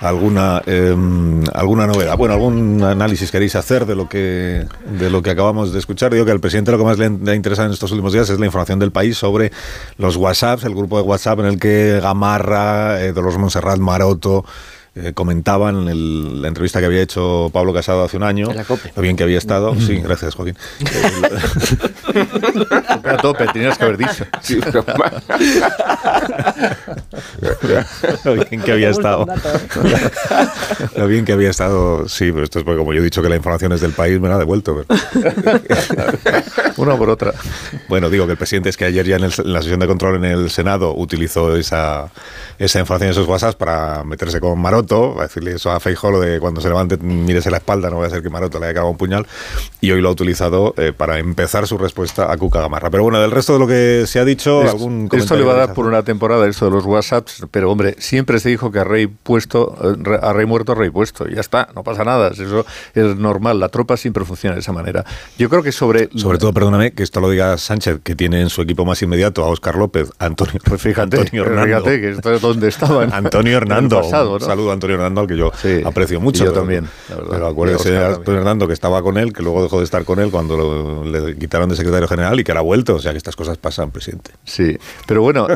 alguna em, alguna novedad. Bueno, algún análisis queréis hacer de lo que de lo que acabamos de escuchar. Digo que al presidente lo que más le, ha interesado en estos últimos días es la información del país sobre los WhatsApps, el grupo de WhatsApp en el que Gamarra, eh, Dolores Monserrat, Maroto eh, comentaban en la entrevista que había hecho Pablo Casado hace un año, lo bien que había estado. Sí, gracias, Joaquín. a tope, tenías que haber dicho. lo bien que había estado. lo bien que había estado, sí, pero esto es porque como yo he dicho que la información es del país, me la ha devuelto. [laughs] Una por otra. Bueno, digo que el presidente es que ayer ya en, en la sesión de control en el Senado utilizó esa, esa información, esos WhatsApp para meterse con Maroto a decirle eso a Feijóo, lo de cuando se levante mírese la espalda, no voy a ser que Maroto le haya cagado un puñal, y hoy lo ha utilizado eh, para empezar su respuesta a Cuca Gamarra. Pero bueno, del resto de lo que se ha dicho, algún Esto le va a dar por una temporada, esto de los WhatsApps, pero hombre, siempre se dijo que a rey puesto, eh, a rey muerto, rey puesto, y ya está, no pasa nada, eso es normal, la tropa siempre funciona de esa manera. Yo creo que sobre... Sobre todo, perdóname, que esto lo diga Sánchez, que tiene en su equipo más inmediato a Oscar López, Antonio, pues fíjate, Antonio Hernando. Fíjate que esto es donde estaban. [laughs] Antonio Hernando, pasado, saludo a Antonio Hernando, al que yo aprecio mucho. yo también. Pero acuérdese de Antonio Hernando que estaba con él, que luego dejó de estar con él cuando le quitaron de secretario general y que ahora ha vuelto. O sea que estas cosas pasan, presidente. Sí, pero bueno,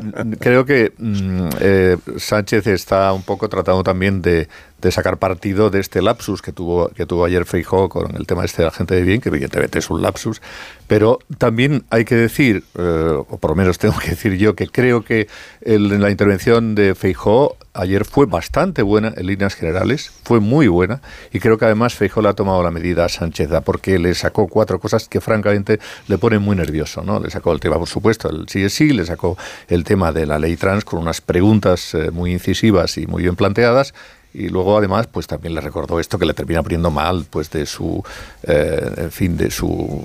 creo que mm, eh, Sánchez está un poco tratando también de, de sacar partido de este lapsus que tuvo, que tuvo ayer Feijó con el tema este de la gente de bien, que evidentemente es un lapsus, pero también hay que decir, eh, o por lo menos tengo que decir yo, que creo que la intervención de Feijó ayer fue bastante buena en líneas generales, fue muy buena, y creo que además Feijó le ha tomado la medida a Sánchez, porque le sacó cuatro cosas que francamente le ponen muy nervioso, ¿no? Le sacó el tema, por supuesto, el sí es sí, le sacó el tema de la ley trans con unas preguntas eh, muy incisivas y muy bien planteadas, y luego además pues también le recordó esto que le termina poniendo mal pues de su eh, en fin de su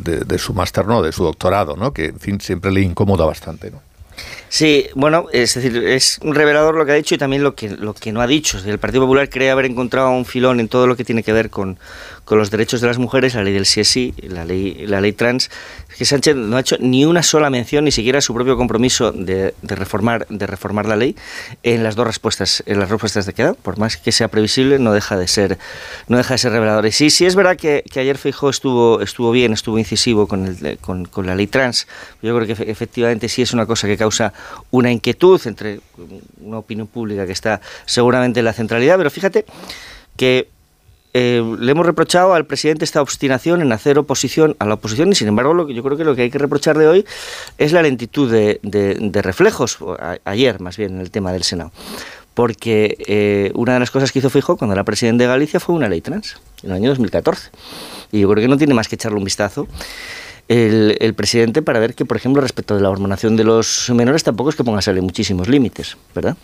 de, su máster no de su doctorado no que en fin siempre le incomoda bastante no Sí, bueno, es decir, es revelador lo que ha dicho y también lo que, lo que no ha dicho. El Partido Popular cree haber encontrado un filón en todo lo que tiene que ver con, con los derechos de las mujeres, la ley del CSI, la ley, la ley trans, que Sánchez no ha hecho ni una sola mención, ni siquiera su propio compromiso de, de reformar, de reformar la ley en las dos respuestas, en las respuestas de queda, por más que sea previsible, no deja de ser, no deja de ser revelador. Y sí, sí es verdad que, que ayer Feijóo estuvo, estuvo bien, estuvo incisivo con, el, con, con la ley trans. Yo creo que efectivamente sí es una cosa que causa una inquietud entre una opinión pública que está seguramente en la centralidad, pero fíjate que eh, le hemos reprochado al presidente esta obstinación en hacer oposición a la oposición y sin embargo lo que yo creo que lo que hay que reprocharle hoy es la lentitud de, de, de reflejos, a, ayer más bien en el tema del Senado. Porque eh, una de las cosas que hizo Fijo cuando era presidente de Galicia fue una ley trans, en el año 2014. Y yo creo que no tiene más que echarle un vistazo el, el, presidente para ver que, por ejemplo, respecto de la hormonación de los menores, tampoco es que ponga sale muchísimos límites, ¿verdad?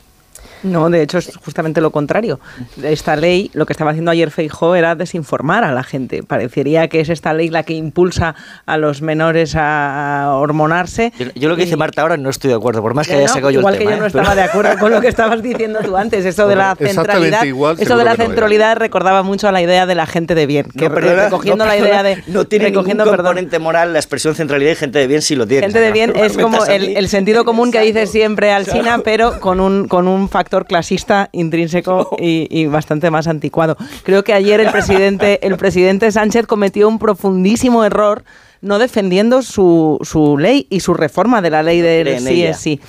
No, de hecho es justamente lo contrario. Esta ley, lo que estaba haciendo ayer Feijó era desinformar a la gente. Parecería que es esta ley la que impulsa a los menores a hormonarse. Yo, yo lo que dice Marta ahora no estoy de acuerdo, por más que haya sacado yo igual el que tema. yo no ¿eh? estaba de acuerdo con lo que estabas diciendo tú antes, eso de la centralidad. igual, eso de la que no era. centralidad recordaba mucho a la idea de la gente de bien, que No, perdona, recogiendo no, la idea de No tiene recogiendo, ningún perdón, componente moral la expresión centralidad y gente de bien sí lo tiene. Gente de bien [laughs] es como el, el sentido común que dice siempre Alsina, pero con un, con un factor clasista intrínseco [laughs] y, y bastante más anticuado. Creo que ayer el presidente, [laughs] el presidente Sánchez cometió un profundísimo error no defendiendo su, su ley y su reforma de la ley del sí sí.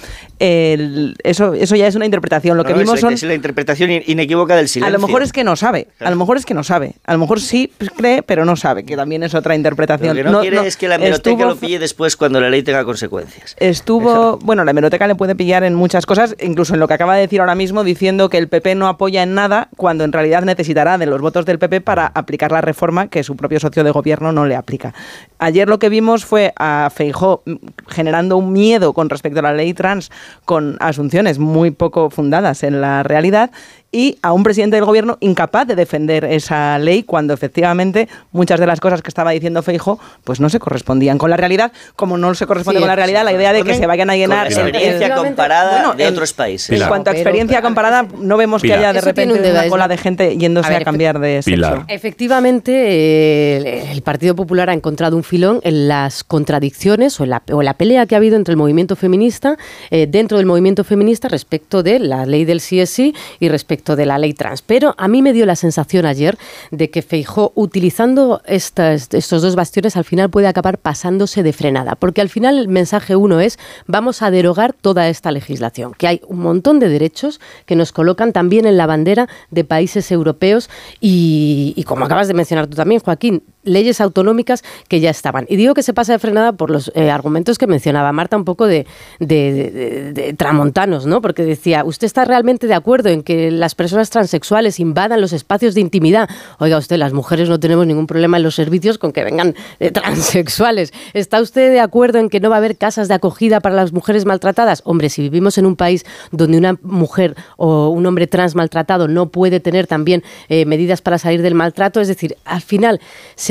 El- eso, eso ya es una interpretación. Lo que No, vimos es, son es la interpretación in- inequívoca del a silencio. lo mejor es que no sabe, a lo mejor es que no sabe, a lo mejor sí cree, pero no sabe, que también es otra Lo interpretación. que no, quiere es que la hemeroteca estuvo lo pille después cuando la ley tenga consecuencias. Estuvo, bueno, la hemeroteca le puede pillar en muchas cosas, incluso en lo que acaba de decir ahora mismo, diciendo que el PP no apoya en nada, cuando en realidad necesitará de los votos del PP para aplicar la reforma que su propio socio de gobierno no le aplica. Ayer lo que vimos fue a Feijó generando un miedo con respecto a la ley trans, con asunciones muy poco fundadas en la realidad, y a un presidente del gobierno incapaz de defender esa ley cuando efectivamente muchas de las cosas que estaba diciendo Feijo pues no se correspondían con la realidad, como no se corresponde Sí, con la realidad la idea de que se vayan a llenar Con la el- experiencia el- comparada Bueno, de en- otros países. En cuanto a experiencia comparada, no vemos que Pilar. haya de Eso repente un debate, una cola de gente yéndose A cambiar de sexo. Pilar. Efectivamente, eh, el, el Partido Popular ha encontrado un filón en las contradicciones o en la, o la pelea que ha habido entre el movimiento feminista, eh, dentro del movimiento feminista, respecto de la ley del sí es sí y respecto de la ley trans. Pero a mí me dio la sensación ayer de que Feijó, utilizando estas, estos dos bastiones, al final puede acabar pasándose de frenada. Porque al final el mensaje uno es, vamos a derogar toda esta legislación, que hay un montón de derechos que nos colocan también en la bandera de países europeos y, y como acabas de mencionar tú también, Joaquín, leyes autonómicas que ya estaban. Y digo que se pasa de frenada por los eh, argumentos que mencionaba Marta, un poco de, de- tramontanos, ¿no? Porque decía, ¿usted está realmente de acuerdo en que las personas transexuales invadan los espacios de intimidad? Oiga usted, las mujeres no tenemos ningún problema en los servicios con que vengan eh, [laughs] transexuales. ¿Está usted de acuerdo en que no va a haber casas de acogida para las mujeres maltratadas? Hombre, si vivimos en un país donde una mujer o un hombre trans maltratado no puede tener también eh, medidas para salir del maltrato, es decir, al final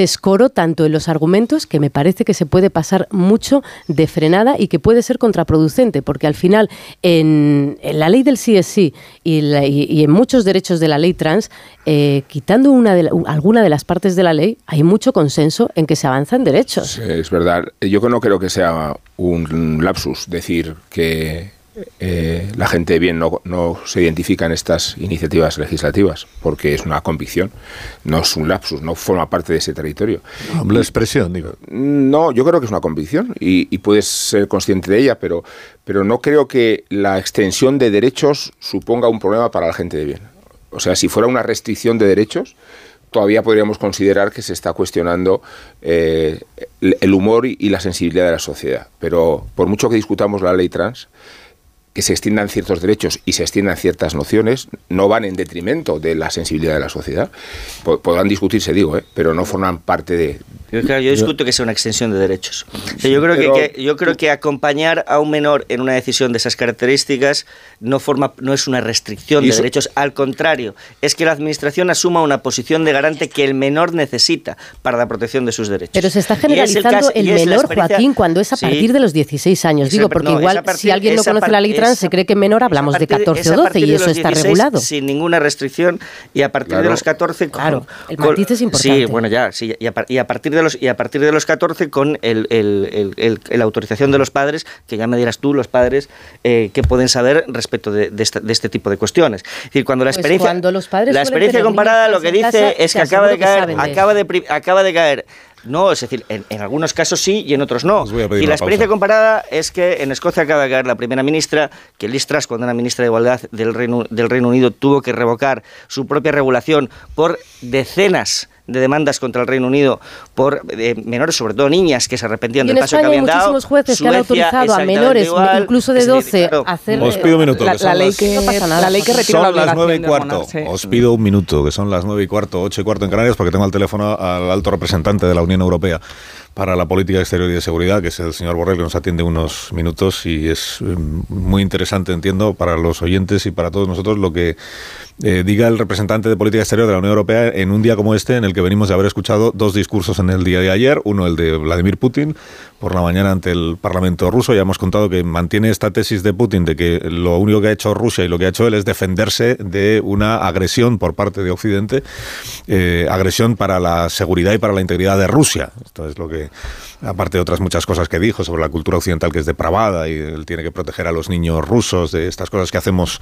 escoró tanto en los argumentos que me parece que se puede pasar mucho de frenada y que puede ser contraproducente, porque al final en, la ley del sí y, la- y- en muchos derechos de la ley trans, eh, quitando alguna de las partes de la ley, hay mucho consenso en que se avanza en derechos. Es verdad. Yo no creo que sea un lapsus decir que eh, la gente de bien no, no se identifica en estas iniciativas legislativas, porque es una convicción, no es un lapsus, no forma parte de ese territorio. La expresión, digo. No, yo creo que es una convicción y, y puedes ser consciente de ella, pero, pero no creo que la extensión de derechos suponga un problema para la gente de bien. O sea, si fuera una restricción de derechos, todavía podríamos considerar que se está cuestionando eh, el humor y, y la sensibilidad de la sociedad. Pero por mucho que discutamos la ley trans, que se extiendan ciertos derechos y se extiendan ciertas nociones no van en detrimento de la sensibilidad de la sociedad. Podrán discutirse, digo, ¿eh? pero no forman parte de... Yo, claro, yo discuto que sea una extensión de derechos. yo, creo que, que, yo creo que acompañar a un menor en una decisión de esas características no, forma, no es una restricción de derechos, al contrario, es que la Administración asuma una posición de garante que el menor necesita para la protección de sus derechos. Pero se está generalizando el, menor, Joaquín, cuando es a partir de los 16 años. Digo, porque igual si alguien no conoce la ley se cree que menor hablamos de 14 o 12 y eso está regulado. Sin ninguna restricción y a partir de los 14... claro, el matiz es importante. Sí, bueno, ya, sí, y a, partir de los, y a partir de los 14 con el, la autorización de los padres, que ya me dirás tú, los padres, eh, que pueden saber respecto de, este tipo de cuestiones. Es decir, cuando la pues la experiencia comparada lo que dice es que acaba de caer, acaba de, acaba de caer no, es decir, en, algunos casos sí y en otros no. Y la experiencia comparada es que en Escocia acaba de caer la primera ministra, que Liz Truss, cuando era ministra de Igualdad del Reino, del Reino Unido, tuvo que revocar su propia regulación por decenas de demandas contra el Reino Unido por eh, menores, sobre todo niñas, que se arrepentían del paso que habían dado. Hay muchísimos jueces que han autorizado a menores, incluso de 12, a hacer Os pido un minuto. La, ley que, no pasa nada. la ley que retira son las nueve y cuarto. Os pido un minuto, que son las nueve y cuarto, ocho y cuarto en Canarias, porque tengo al teléfono al alto representante de la Unión Europea para la política exterior y de seguridad, que es el señor Borrell, que nos atiende unos minutos y es eh, muy interesante, entiendo, para los oyentes y para todos nosotros lo que eh, diga el representante de política exterior de la Unión Europea en un día como este, en el que venimos de haber escuchado dos discursos en el día de ayer, uno el de Vladimir Putin por la mañana ante el Parlamento ruso. Ya hemos contado que mantiene esta tesis de Putin de que lo único que ha hecho Rusia y lo que ha hecho él es defenderse de una agresión por parte de Occidente, eh, agresión para la seguridad y para la integridad de Rusia. Esto es lo que aparte de otras muchas cosas que dijo sobre la cultura occidental que es depravada y él tiene que proteger a los niños rusos de estas cosas que hacemos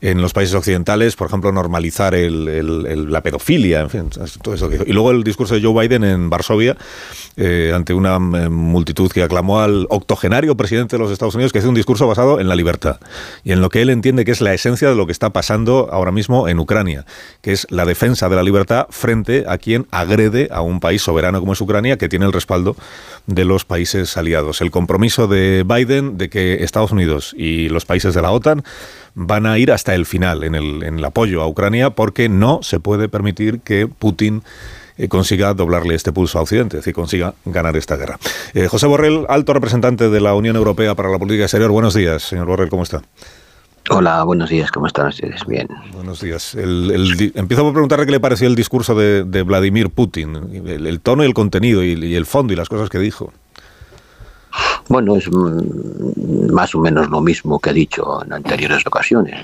en los países occidentales, por ejemplo, normalizar la pedofilia, en fin, todo eso. Y luego el discurso de Joe Biden en Varsovia, eh, ante una eh, multitud que aclamó al octogenario presidente de los Estados Unidos, que hace un discurso basado en la libertad y en lo que él entiende que es la esencia de lo que está pasando ahora mismo en Ucrania, que es la defensa de la libertad frente a quien agrede a un país soberano como es Ucrania, que tiene el respaldo de los países aliados. El compromiso de Biden de que Estados Unidos y los países de la OTAN van a ir hasta el final en el, en el apoyo a Ucrania porque no se puede permitir que Putin eh, consiga doblarle este pulso a Occidente, es decir, consiga ganar esta guerra. Eh, José Borrell, alto representante de la Unión Europea para la Política Exterior. Buenos días, señor Borrell, ¿cómo está? Hola, buenos días, ¿cómo están ustedes? Bien. Buenos días. empiezo por preguntarle qué le pareció el discurso de, Vladimir Putin, el, tono y el contenido y, el fondo y las cosas que dijo. Bueno, es mm, más o menos lo mismo que ha dicho en anteriores ocasiones.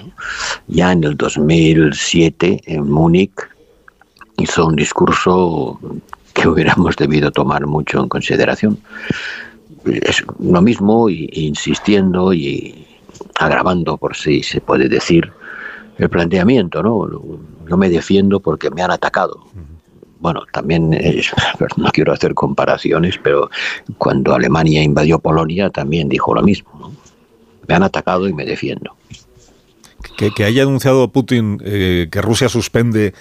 Ya en el 2007, en Múnich, hizo un discurso que hubiéramos debido tomar mucho en consideración. Es lo mismo, y, insistiendo y agravando, por si se puede decir, el planteamiento, ¿no? Yo me defiendo porque me han atacado. Bueno, también [laughs] no quiero hacer comparaciones, pero cuando Alemania invadió Polonia también dijo lo mismo. Me han atacado y me defiendo. Que, haya anunciado Putin eh, que Rusia suspende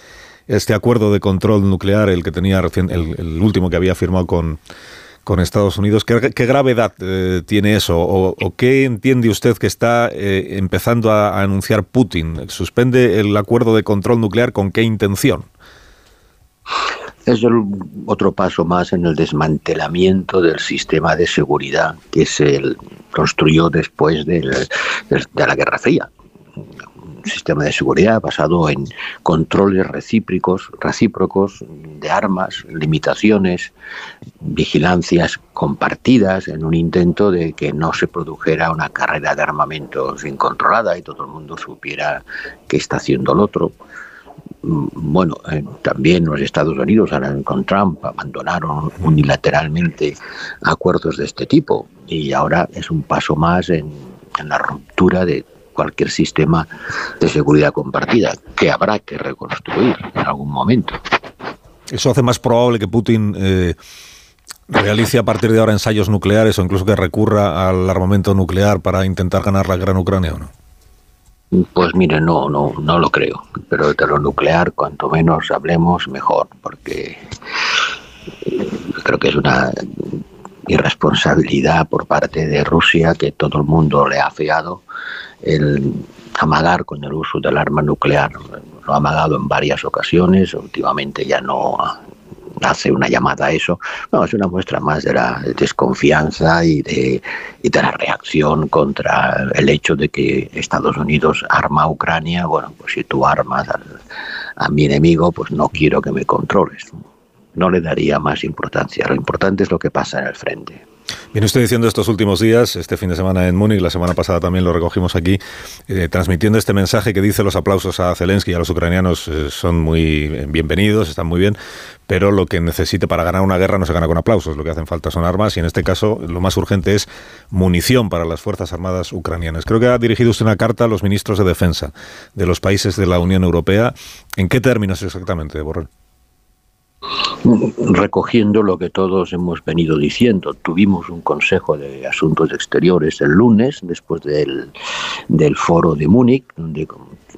este acuerdo de control nuclear, el que tenía recién, el, último que había firmado con, con Estados Unidos. ¿Qué, gravedad eh, tiene eso? O, qué entiende usted que está eh, empezando a, anunciar Putin? ¿Suspende el acuerdo de control nuclear con qué intención? Es el otro paso más en el desmantelamiento del sistema de seguridad que se construyó después de la Guerra Fría sistema de seguridad basado en controles recíprocos, recíprocos de armas, limitaciones, vigilancias compartidas en un intento de que no se produjera una carrera de armamentos incontrolada y todo el mundo supiera qué está haciendo el otro. Mm, bueno, también los Estados Unidos, con Trump, abandonaron unilateralmente acuerdos de este tipo y ahora es un paso más en la ruptura de cualquier sistema de seguridad compartida, que habrá que reconstruir en algún momento. Eso hace más probable que Putin eh, realice a partir de ahora ensayos nucleares o incluso que recurra al armamento nuclear para intentar ganar la guerra en Ucrania, ¿o no? Pues mire, no, no, no lo creo. Pero de lo nuclear, cuanto menos hablemos, mejor, porque creo que es una irresponsabilidad por parte de Rusia que todo el mundo le ha fiado el amagar con el uso del arma nuclear. Lo ha amagado en varias ocasiones, últimamente ya no hace una llamada a eso. No, es una muestra más de la desconfianza y de, y de la reacción contra el hecho de que Estados Unidos arma a Ucrania. Bueno, pues si tú armas a mi enemigo, pues no quiero que me controles. No le daría más importancia. Lo importante es lo que pasa en el frente. Viene usted diciendo estos últimos días, este fin de semana en Múnich, la semana pasada también lo recogimos aquí, eh, transmitiendo este mensaje que dice los aplausos a Zelensky y a los ucranianos eh, son muy bienvenidos, están muy bien, pero lo que necesite para ganar una guerra no se gana con aplausos, lo que hacen falta son armas y en este caso lo más urgente es munición para las Fuerzas Armadas ucranianas. Creo que ha dirigido usted una carta a los ministros de defensa de los países de la Unión Europea. ¿En qué términos exactamente, Borrell? Recogiendo lo que todos hemos venido diciendo. Tuvimos un Consejo de Asuntos Exteriores el lunes, después del, del foro de Múnich, donde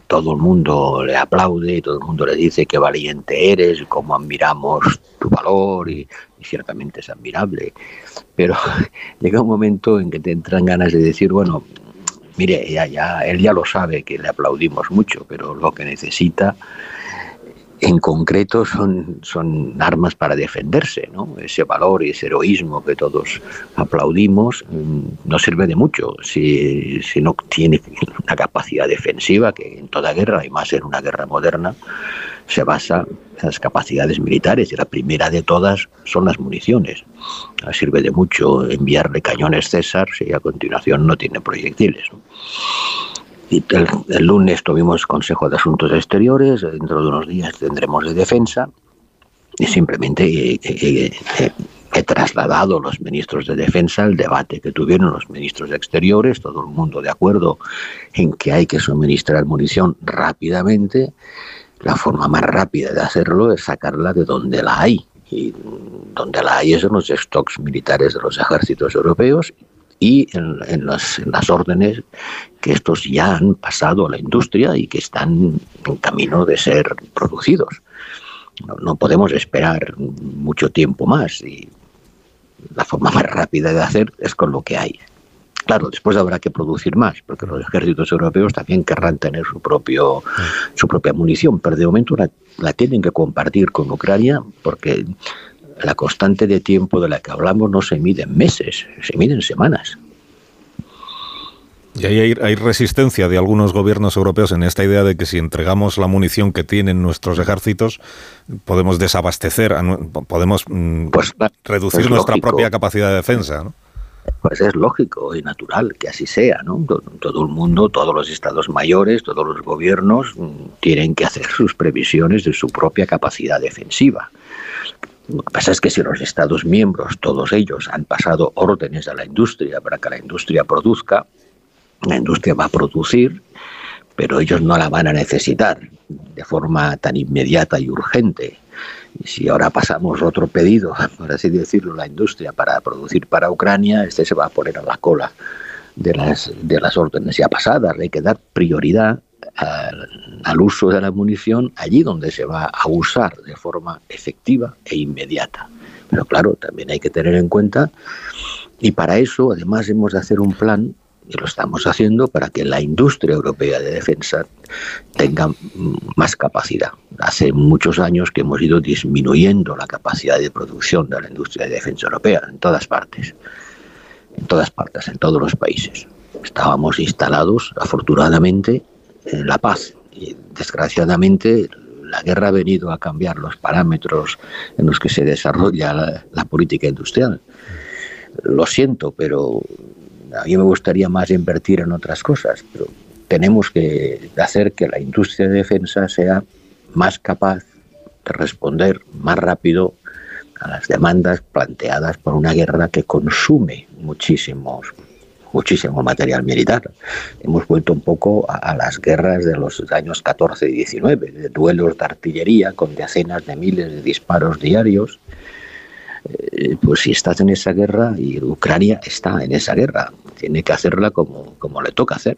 todo el mundo le aplaude, y todo el mundo le dice qué valiente eres, cómo admiramos tu valor, y, ciertamente es admirable. Pero [laughs] llega un momento en que te entran ganas de decir, bueno, mire, ya, ya, él ya lo sabe que le aplaudimos mucho, pero lo que necesita en concreto son, son armas para defenderse, ¿no? Ese valor y ese heroísmo que todos aplaudimos mm, no sirve de mucho si, si no tiene [laughs] una capacidad defensiva, que en toda guerra, y más en una guerra moderna, se basa en las capacidades militares y la primera de todas son las municiones. Sirve de mucho enviarle cañones César si a continuación no tiene proyectiles. El, lunes tuvimos Consejo de Asuntos Exteriores, dentro de unos días tendremos de Defensa, y simplemente he trasladado a los ministros de Defensa el debate que tuvieron los ministros de Exteriores, todo el mundo de acuerdo en que hay que suministrar munición rápidamente. La forma más rápida de hacerlo es sacarla de donde la hay. Y donde la hay es los stocks militares de los ejércitos europeos y en, las, órdenes que estos ya han pasado a la industria y que están en camino de ser producidos. No, podemos esperar mucho tiempo más y la forma más rápida de hacer es con lo que hay. Claro, después habrá que producir más, porque los ejércitos europeos también querrán tener su propio su propia munición, pero de momento la, la tienen que compartir con Ucrania porque la constante de tiempo de la que hablamos no se mide en meses, se mide en semanas. Y ahí hay, resistencia de algunos gobiernos europeos en esta idea de que si entregamos la munición que tienen nuestros ejércitos, podemos desabastecer, podemos mm, pues, reducir nuestra propia capacidad de defensa. ¿no? Pues es lógico y natural que así sea, ¿no? Todo el mundo, todos los estados mayores, todos los gobiernos mm, tienen que hacer sus previsiones de su propia capacidad defensiva. Lo que pasa es que si los Estados miembros, todos ellos, han pasado órdenes a la industria para que la industria produzca, la industria va a producir, pero ellos no la van a necesitar de forma tan inmediata y urgente. Y si ahora pasamos otro pedido, [laughs] por así decirlo, la industria para producir para Ucrania, este se va a poner a la cola de las, de las órdenes ya pasadas. Hay que dar prioridad al, uso de la munición allí donde se va a usar de forma efectiva e inmediata. Pero claro, también hay que tener en cuenta, y para eso además hemos de hacer un plan, y lo estamos haciendo, para que la industria europea de defensa tenga más capacidad. Hace muchos años que hemos ido disminuyendo la capacidad de producción de la industria de defensa europea en todas partes, en todas partes, en todos los países. Estábamos instalados, afortunadamente, la paz. Y desgraciadamente la guerra ha venido a cambiar los parámetros en los que se desarrolla la, política industrial. Lo siento, pero a mí me gustaría más invertir en otras cosas, pero tenemos que hacer que la industria de defensa sea más capaz de responder más rápido a las demandas planteadas por una guerra que consume muchísimos muchísimo material militar. Hemos vuelto un poco a, las guerras de los años 14 y 19, de duelos de artillería con decenas de miles de disparos diarios. Eh, pues si estás en esa guerra y Ucrania está en esa guerra, tiene que hacerla como, como le toca hacer.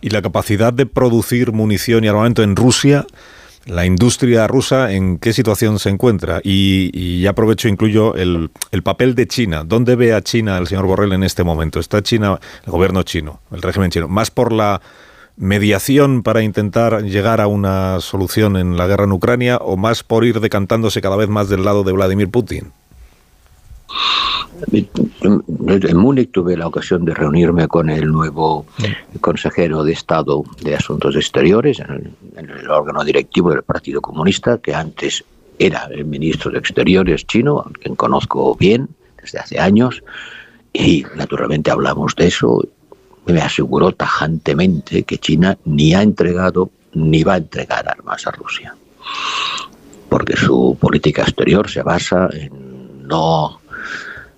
Y la capacidad de producir munición y armamento en Rusia la industria rusa en qué situación se encuentra. Y, aprovecho, incluyo el, el, papel de China. ¿Dónde ve a China el señor Borrell en este momento? ¿Está China, el gobierno chino, el régimen chino, más por la mediación para intentar llegar a una solución en la guerra en Ucrania o más por ir decantándose cada vez más del lado de Vladimir Putin? En Múnich tuve la ocasión de reunirme con el nuevo consejero de Estado de Asuntos Exteriores en el, órgano directivo del Partido Comunista, que antes era el ministro de Exteriores chino, a quien conozco bien desde hace años, y naturalmente hablamos de eso. Me aseguró tajantemente que China ni ha entregado ni va a entregar armas a Rusia, porque su política exterior se basa en no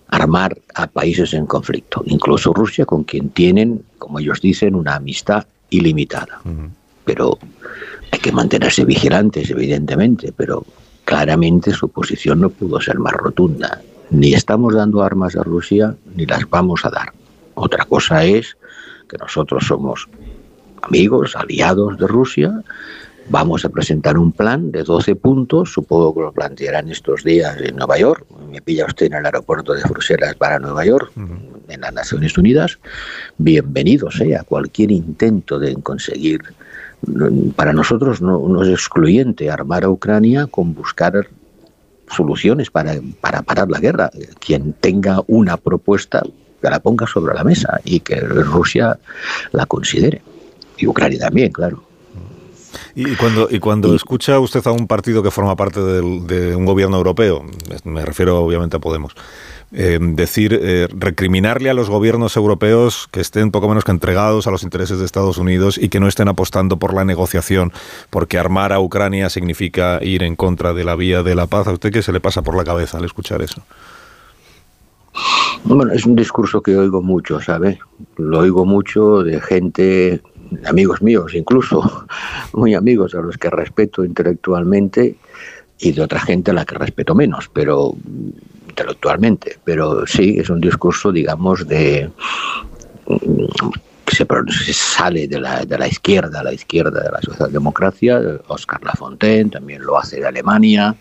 armar a países en conflicto, incluso Rusia, con quien tienen, como ellos dicen, una amistad ilimitada. Pero hay que mantenerse vigilantes, evidentemente, pero claramente su posición no pudo ser más rotunda. Ni estamos dando armas a Rusia, ni las vamos a dar. Otra cosa es que nosotros somos amigos, aliados de Rusia, Vamos a presentar un plan de 12 puntos, supongo que lo plantearán estos días en Nueva York. Me pilla usted en el aeropuerto de Bruselas para Nueva York, en las Naciones Unidas. Bienvenidos eh, a cualquier intento de conseguir. Para nosotros no, es excluyente armar a Ucrania con buscar soluciones para, para parar la guerra. Quien tenga una propuesta, que la ponga sobre la mesa y que Rusia la considere. Y Ucrania también, claro. Y cuando, y cuando escucha usted a un partido que forma parte de un gobierno europeo, me refiero obviamente a Podemos, eh, decir, eh, recriminarle a los gobiernos europeos que estén poco menos que entregados a los intereses de Estados Unidos y que no estén apostando por la negociación, porque armar a Ucrania significa ir en contra de la vía de la paz. ¿A usted qué se le pasa por la cabeza al escuchar eso? Bueno, es un discurso que oigo mucho, ¿sabe? Lo oigo mucho de gente amigos míos incluso, [laughs] muy amigos a los que respeto intelectualmente y de otra gente a la que respeto menos, pero intelectualmente, pero sí, es un discurso, digamos, de que se, sale de la, de la izquierda, la izquierda de la socialdemocracia, Oscar Lafontaine también lo hace de Alemania.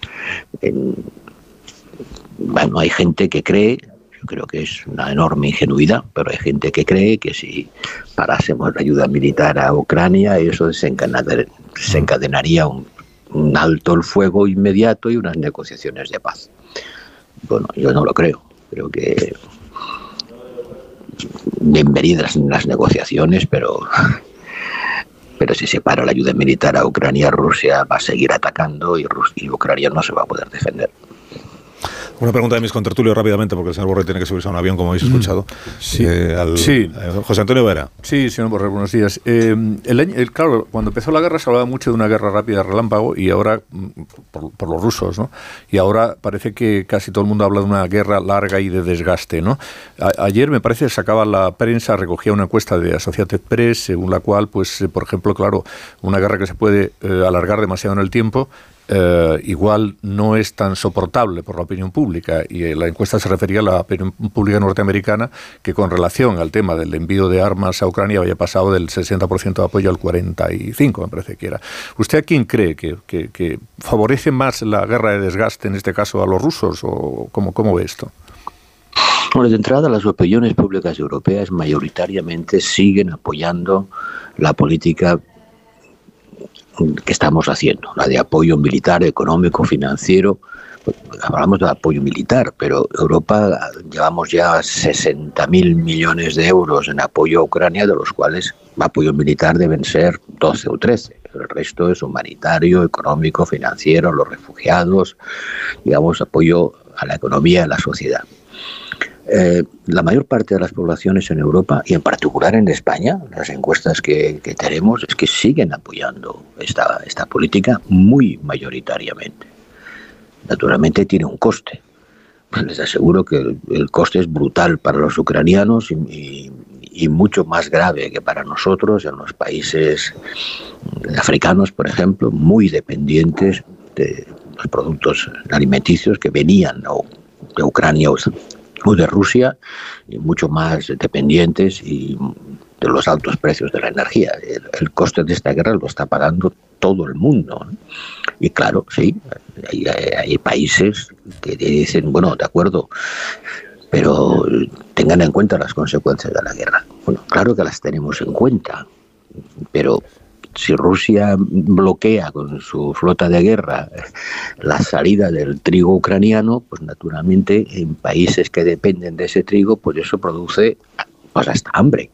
bueno, hay gente que cree, yo creo que es una enorme ingenuidad, pero hay gente que cree que si parásemos la ayuda militar a Ucrania, eso desencadenaría un, alto el fuego inmediato y unas negociaciones de paz. Bueno, yo no lo creo. Creo que bienvenidas las negociaciones, pero pero si se para la ayuda militar a Ucrania, Rusia va a seguir atacando y, y Ucrania no se va a poder defender. Una pregunta de mis contertulios rápidamente, porque el señor Borrell tiene que subirse a un avión, como habéis mm. escuchado. Sí. Eh, sí. Eh, José Antonio Vera. Sí, señor Borrell, buenos días. Eh, el, claro, cuando empezó la guerra se hablaba mucho de una guerra rápida relámpago y ahora, mm, por, los rusos, ¿no? Y ahora parece que casi todo el mundo habla de una guerra larga y de desgaste, ¿no? ayer me parece sacaba la prensa, recogía una encuesta de Associated Press, según la cual, pues, por ejemplo, claro, una guerra que se puede alargar demasiado en el tiempo eh, igual no es tan soportable por la opinión pública. Y eh, la encuesta se refería a la opinión pública norteamericana, que con relación al tema del envío de armas a Ucrania había pasado del 60% de apoyo al 45%, me parece que era. ¿Usted a quién cree que, que, favorece más la guerra de desgaste, en este caso a los rusos, o cómo, cómo ve esto? Bueno, de entrada, las opiniones públicas europeas mayoritariamente siguen apoyando la política que estamos haciendo, la de apoyo militar, económico, financiero. Hablamos de apoyo militar, pero Europa llevamos ya 60 mil millones de euros en apoyo a Ucrania, de los cuales apoyo militar deben ser 12 o 13. El resto es humanitario, económico, financiero, los refugiados, digamos, apoyo a la economía a la sociedad. Eh, la mayor parte de las poblaciones en Europa y en particular en España, las encuestas que, tenemos es que siguen apoyando esta, política muy mayoritariamente. Naturalmente tiene un coste. Les aseguro que el, coste es brutal para los ucranianos y, y mucho más grave que para nosotros en los países africanos, por ejemplo, muy dependientes de los productos alimenticios que venían de Ucrania o de Rusia, y mucho más dependientes y de los altos precios de la energía. El, coste de esta guerra lo está pagando todo el mundo. Y claro, sí, hay países que dicen, bueno, de acuerdo, pero tengan en cuenta las consecuencias de la guerra. Bueno, claro que las tenemos en cuenta, pero si Rusia bloquea con su flota de guerra la salida del trigo ucraniano, pues naturalmente en países que dependen de ese trigo, pues eso produce pues hasta hambre.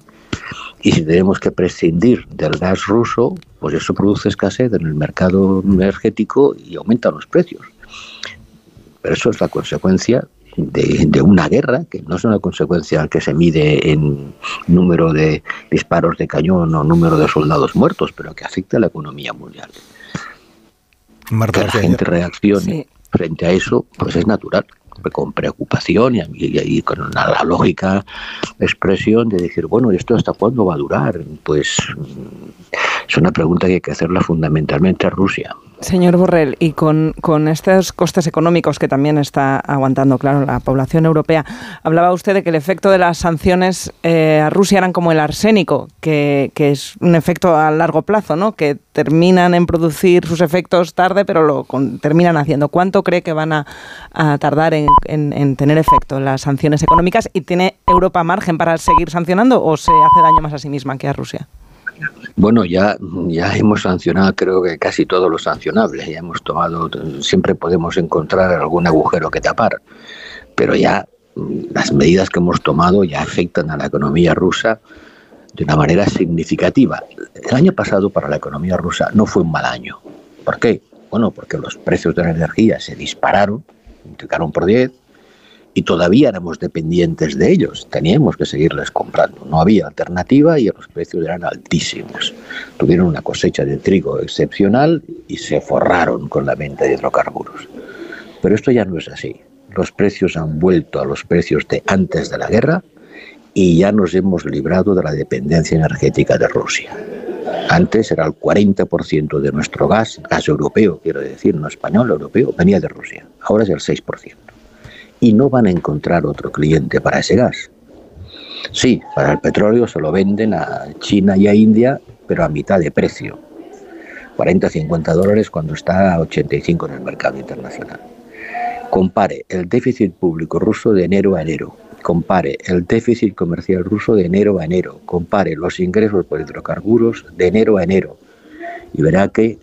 Y si tenemos que prescindir del gas ruso, pues eso produce escasez en el mercado energético y aumentan los precios. Pero eso es la consecuencia de, de, una guerra, que no es una consecuencia que se mide en número de disparos de cañón o número de soldados muertos, pero que afecta a la economía mundial. Marta que la gente reaccione sí. frente a eso, pues es natural, con preocupación y, y, y con una, la lógica expresión de decir, bueno, ¿esto hasta cuándo va a durar? Pues es una pregunta que hay que hacerla fundamentalmente a Rusia. Señor Borrell, y con, con, estos costes económicos que también está aguantando, claro, la población europea, hablaba usted de que el efecto de las sanciones eh, a Rusia eran como el arsénico, que, que, es un efecto a largo plazo, ¿no? Que terminan en producir sus efectos tarde, pero lo con, terminan haciendo. ¿Cuánto cree que van a, tardar en, en, en, tener efecto las sanciones económicas? ¿Y tiene Europa margen para seguir sancionando o se hace daño más a sí misma que a Rusia? Bueno, ya, ya hemos sancionado creo que casi todo lo sancionable, ya hemos tomado, siempre podemos encontrar algún agujero que tapar, pero ya las medidas que hemos tomado ya afectan a la economía rusa de una manera significativa. El año pasado para la economía rusa no fue un mal año. ¿Por qué? Bueno, porque los precios de la energía se dispararon, multiplicaron por 10, y todavía éramos dependientes de ellos, teníamos que seguirles comprando, no había alternativa y los precios eran altísimos. Tuvieron una cosecha de trigo excepcional y se forraron con la venta de hidrocarburos. Pero esto ya no es así. Los precios han vuelto a los precios de antes de la guerra y ya nos hemos librado de la dependencia energética de Rusia. Antes era el 40% de nuestro gas, gas europeo, quiero decir, no español, europeo, venía de Rusia. Ahora es el 6% y no van a encontrar otro cliente para ese gas. Sí, para el petróleo se lo venden a China y a India, pero a mitad de precio. 40-50 dólares cuando está a 85 en el mercado internacional. Compare el déficit público ruso de enero a enero. Compare el déficit comercial ruso de enero a enero. Compare los ingresos por hidrocarburos de enero a enero. Y verá que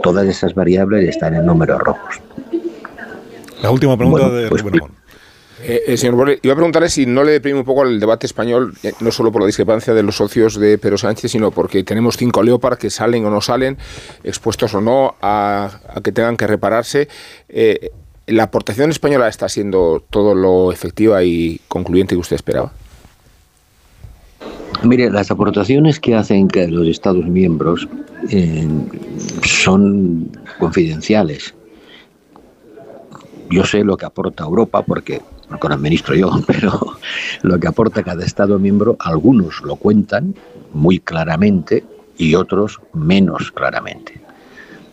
todas esas variables están en números rojos. La última pregunta bueno, de pues, Rubén. Eh, eh, señor iba a preguntarle si no le deprime un poco el debate español, eh, no solo por la discrepancia de los socios de Pedro Sánchez, sino porque tenemos cinco Leopard que salen o no salen, expuestos o no a, a que tengan que repararse. Eh, ¿La aportación española está siendo todo lo efectiva y concluyente que usted esperaba? Mire, las aportaciones que hacen que los Estados miembros eh, son confidenciales yo sé lo que aporta Europa porque, porque lo administro yo, [laughs] pero lo que aporta cada Estado miembro, algunos lo cuentan muy claramente y otros menos claramente.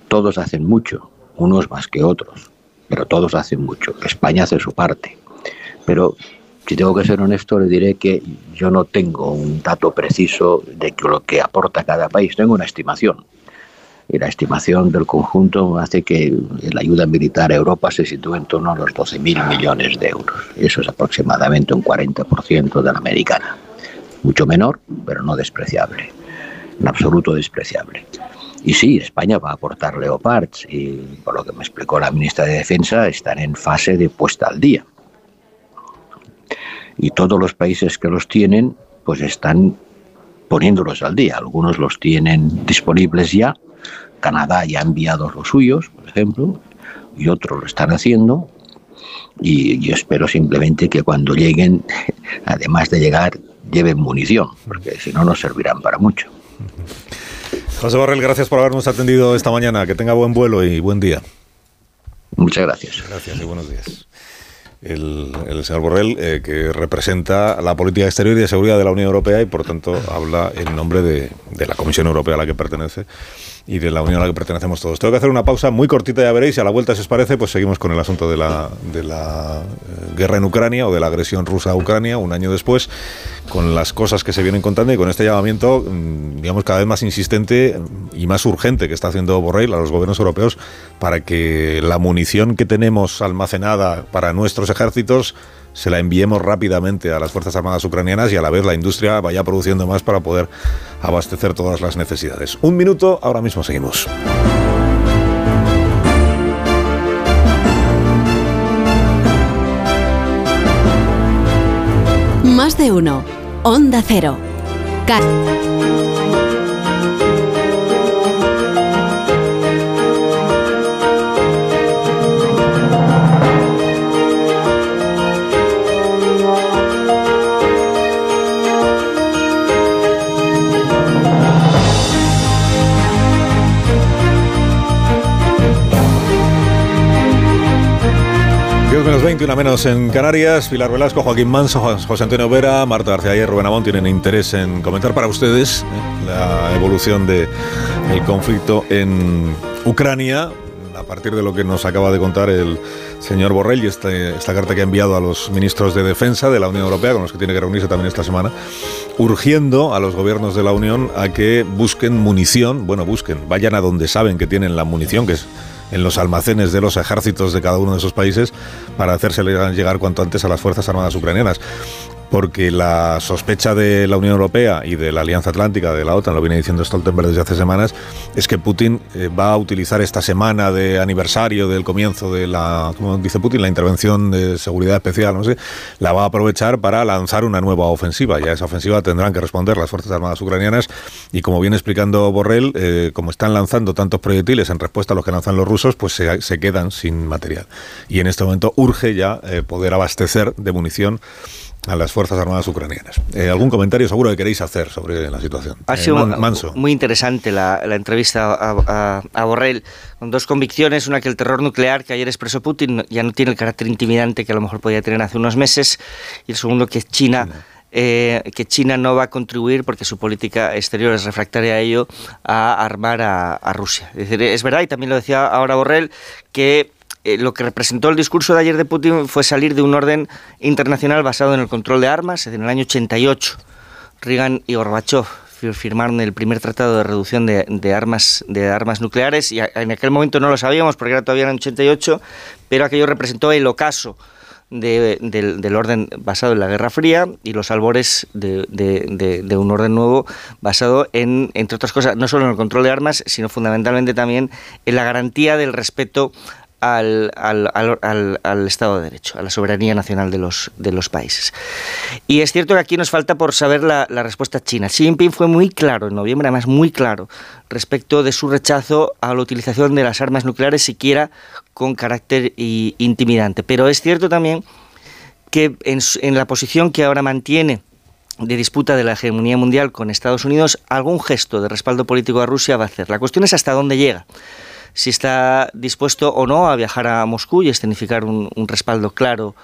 Todos hacen mucho, unos más que otros, pero todos hacen mucho. España hace su parte. Pero si tengo que ser honesto, le diré que yo no tengo un dato preciso de lo que aporta cada país, tengo una estimación y la estimación del conjunto hace que la ayuda militar a Europa se sitúe en torno a los 12.000 millones de euros. Eso es aproximadamente un 40% de la americana. Mucho menor, pero no despreciable. En absoluto despreciable. Y sí, España va a aportar Leopards y por lo que me explicó la ministra de Defensa están en fase de puesta al día. Y todos los países que los tienen pues están poniéndolos al día. Algunos los tienen disponibles ya Canadá ya ha enviado los suyos, por ejemplo, y otros lo están haciendo. Y yo espero simplemente que cuando lleguen, [laughs] además de llegar, lleven munición, porque si no, no servirán para mucho. José Borrell, gracias por habernos atendido esta mañana. Que tenga buen vuelo y buen día. Muchas gracias. Gracias y buenos días. El, el, señor Borrell, eh, que representa la política exterior y de seguridad de la Unión Europea y por tanto habla en nombre de, de, la Comisión Europea a la que pertenece y de la Unión a la que pertenecemos todos. Tengo que hacer una pausa muy cortita, ya veréis, y a la vuelta, si os parece, pues seguimos con el asunto de la, de la eh, guerra en Ucrania o de la agresión rusa a Ucrania un año después, con las cosas que se vienen contando y con este llamamiento, mm, digamos, cada vez más insistente y más urgente que está haciendo Borrell a los gobiernos europeos para que la munición que tenemos almacenada para nuestros ejércitos se la enviemos rápidamente a las Fuerzas Armadas ucranianas y a la vez la industria vaya produciendo más para poder abastecer todas las necesidades. Un minuto, ahora mismo seguimos. Más de uno. Onda Cero. Car menos 20, una menos en Canarias. Pilar Velasco, Joaquín Manso, José Antonio Vera, Marta García y Rubén Amón tienen interés en comentar para ustedes eh, la evolución del conflicto en Ucrania. A partir de lo que nos acaba de contar el señor Borrell y este, esta carta que ha enviado a los ministros de Defensa de la Unión Europea, con los que tiene que reunirse también esta semana, urgiendo a los gobiernos de la Unión a que busquen munición, bueno, busquen, vayan a donde saben que tienen la munición, que es en los almacenes de los ejércitos de cada uno de esos países para hacerse llegar cuanto antes a las Fuerzas Armadas ucranianas porque la sospecha de la Unión Europea y de la Alianza Atlántica, de la OTAN, lo viene diciendo Stoltenberg desde hace semanas, es que Putin eh, va a utilizar esta semana de aniversario del comienzo de la, dice Putin, la intervención de seguridad especial, no sé, la va a aprovechar para lanzar una nueva ofensiva. Y a esa ofensiva tendrán que responder las Fuerzas Armadas ucranianas. Y como viene explicando Borrell, eh, como están lanzando tantos proyectiles en respuesta a los que lanzan los rusos, pues se, quedan sin material. Y en este momento urge ya eh, poder abastecer de munición a las Fuerzas Armadas ucranianas. Eh, ¿Algún comentario seguro que queréis hacer sobre la situación? Ha sido eh, muy interesante la, entrevista a, Borrell, con dos convicciones. Una, que el terror nuclear que ayer expresó Putin ya no tiene el carácter intimidante que a lo mejor podía tener hace unos meses. Y el segundo, que China... Eh, que China no va a contribuir porque su política exterior es refractaria a ello a armar a, a Rusia. Es, decir, es verdad, y también lo decía ahora Borrell, que eh, lo que representó el discurso de ayer de Putin fue salir de un orden internacional basado en el control de armas. En el año 88, Reagan y Gorbachev firmaron el primer tratado de reducción de, armas, de armas nucleares y en aquel momento no lo sabíamos porque era todavía en el 88, pero aquello representó el ocaso del, orden basado en la Guerra Fría y los albores de, de, un orden nuevo basado en, entre otras cosas, no solo en el control de armas, sino fundamentalmente también en la garantía del respeto al, al, Estado de Derecho, a la soberanía nacional de los, de los países. Y es cierto que aquí nos falta por saber la, respuesta china. Xi Jinping fue muy claro en noviembre, además muy claro, respecto de su rechazo a la utilización de las armas nucleares, siquiera con carácter intimidante. Pero es cierto también que en, en la posición que ahora mantiene de disputa de la hegemonía mundial con Estados Unidos, algún gesto de respaldo político a Rusia va a hacer. La cuestión es hasta dónde llega si está dispuesto o no a viajar a Moscú y escenificar un, respaldo claro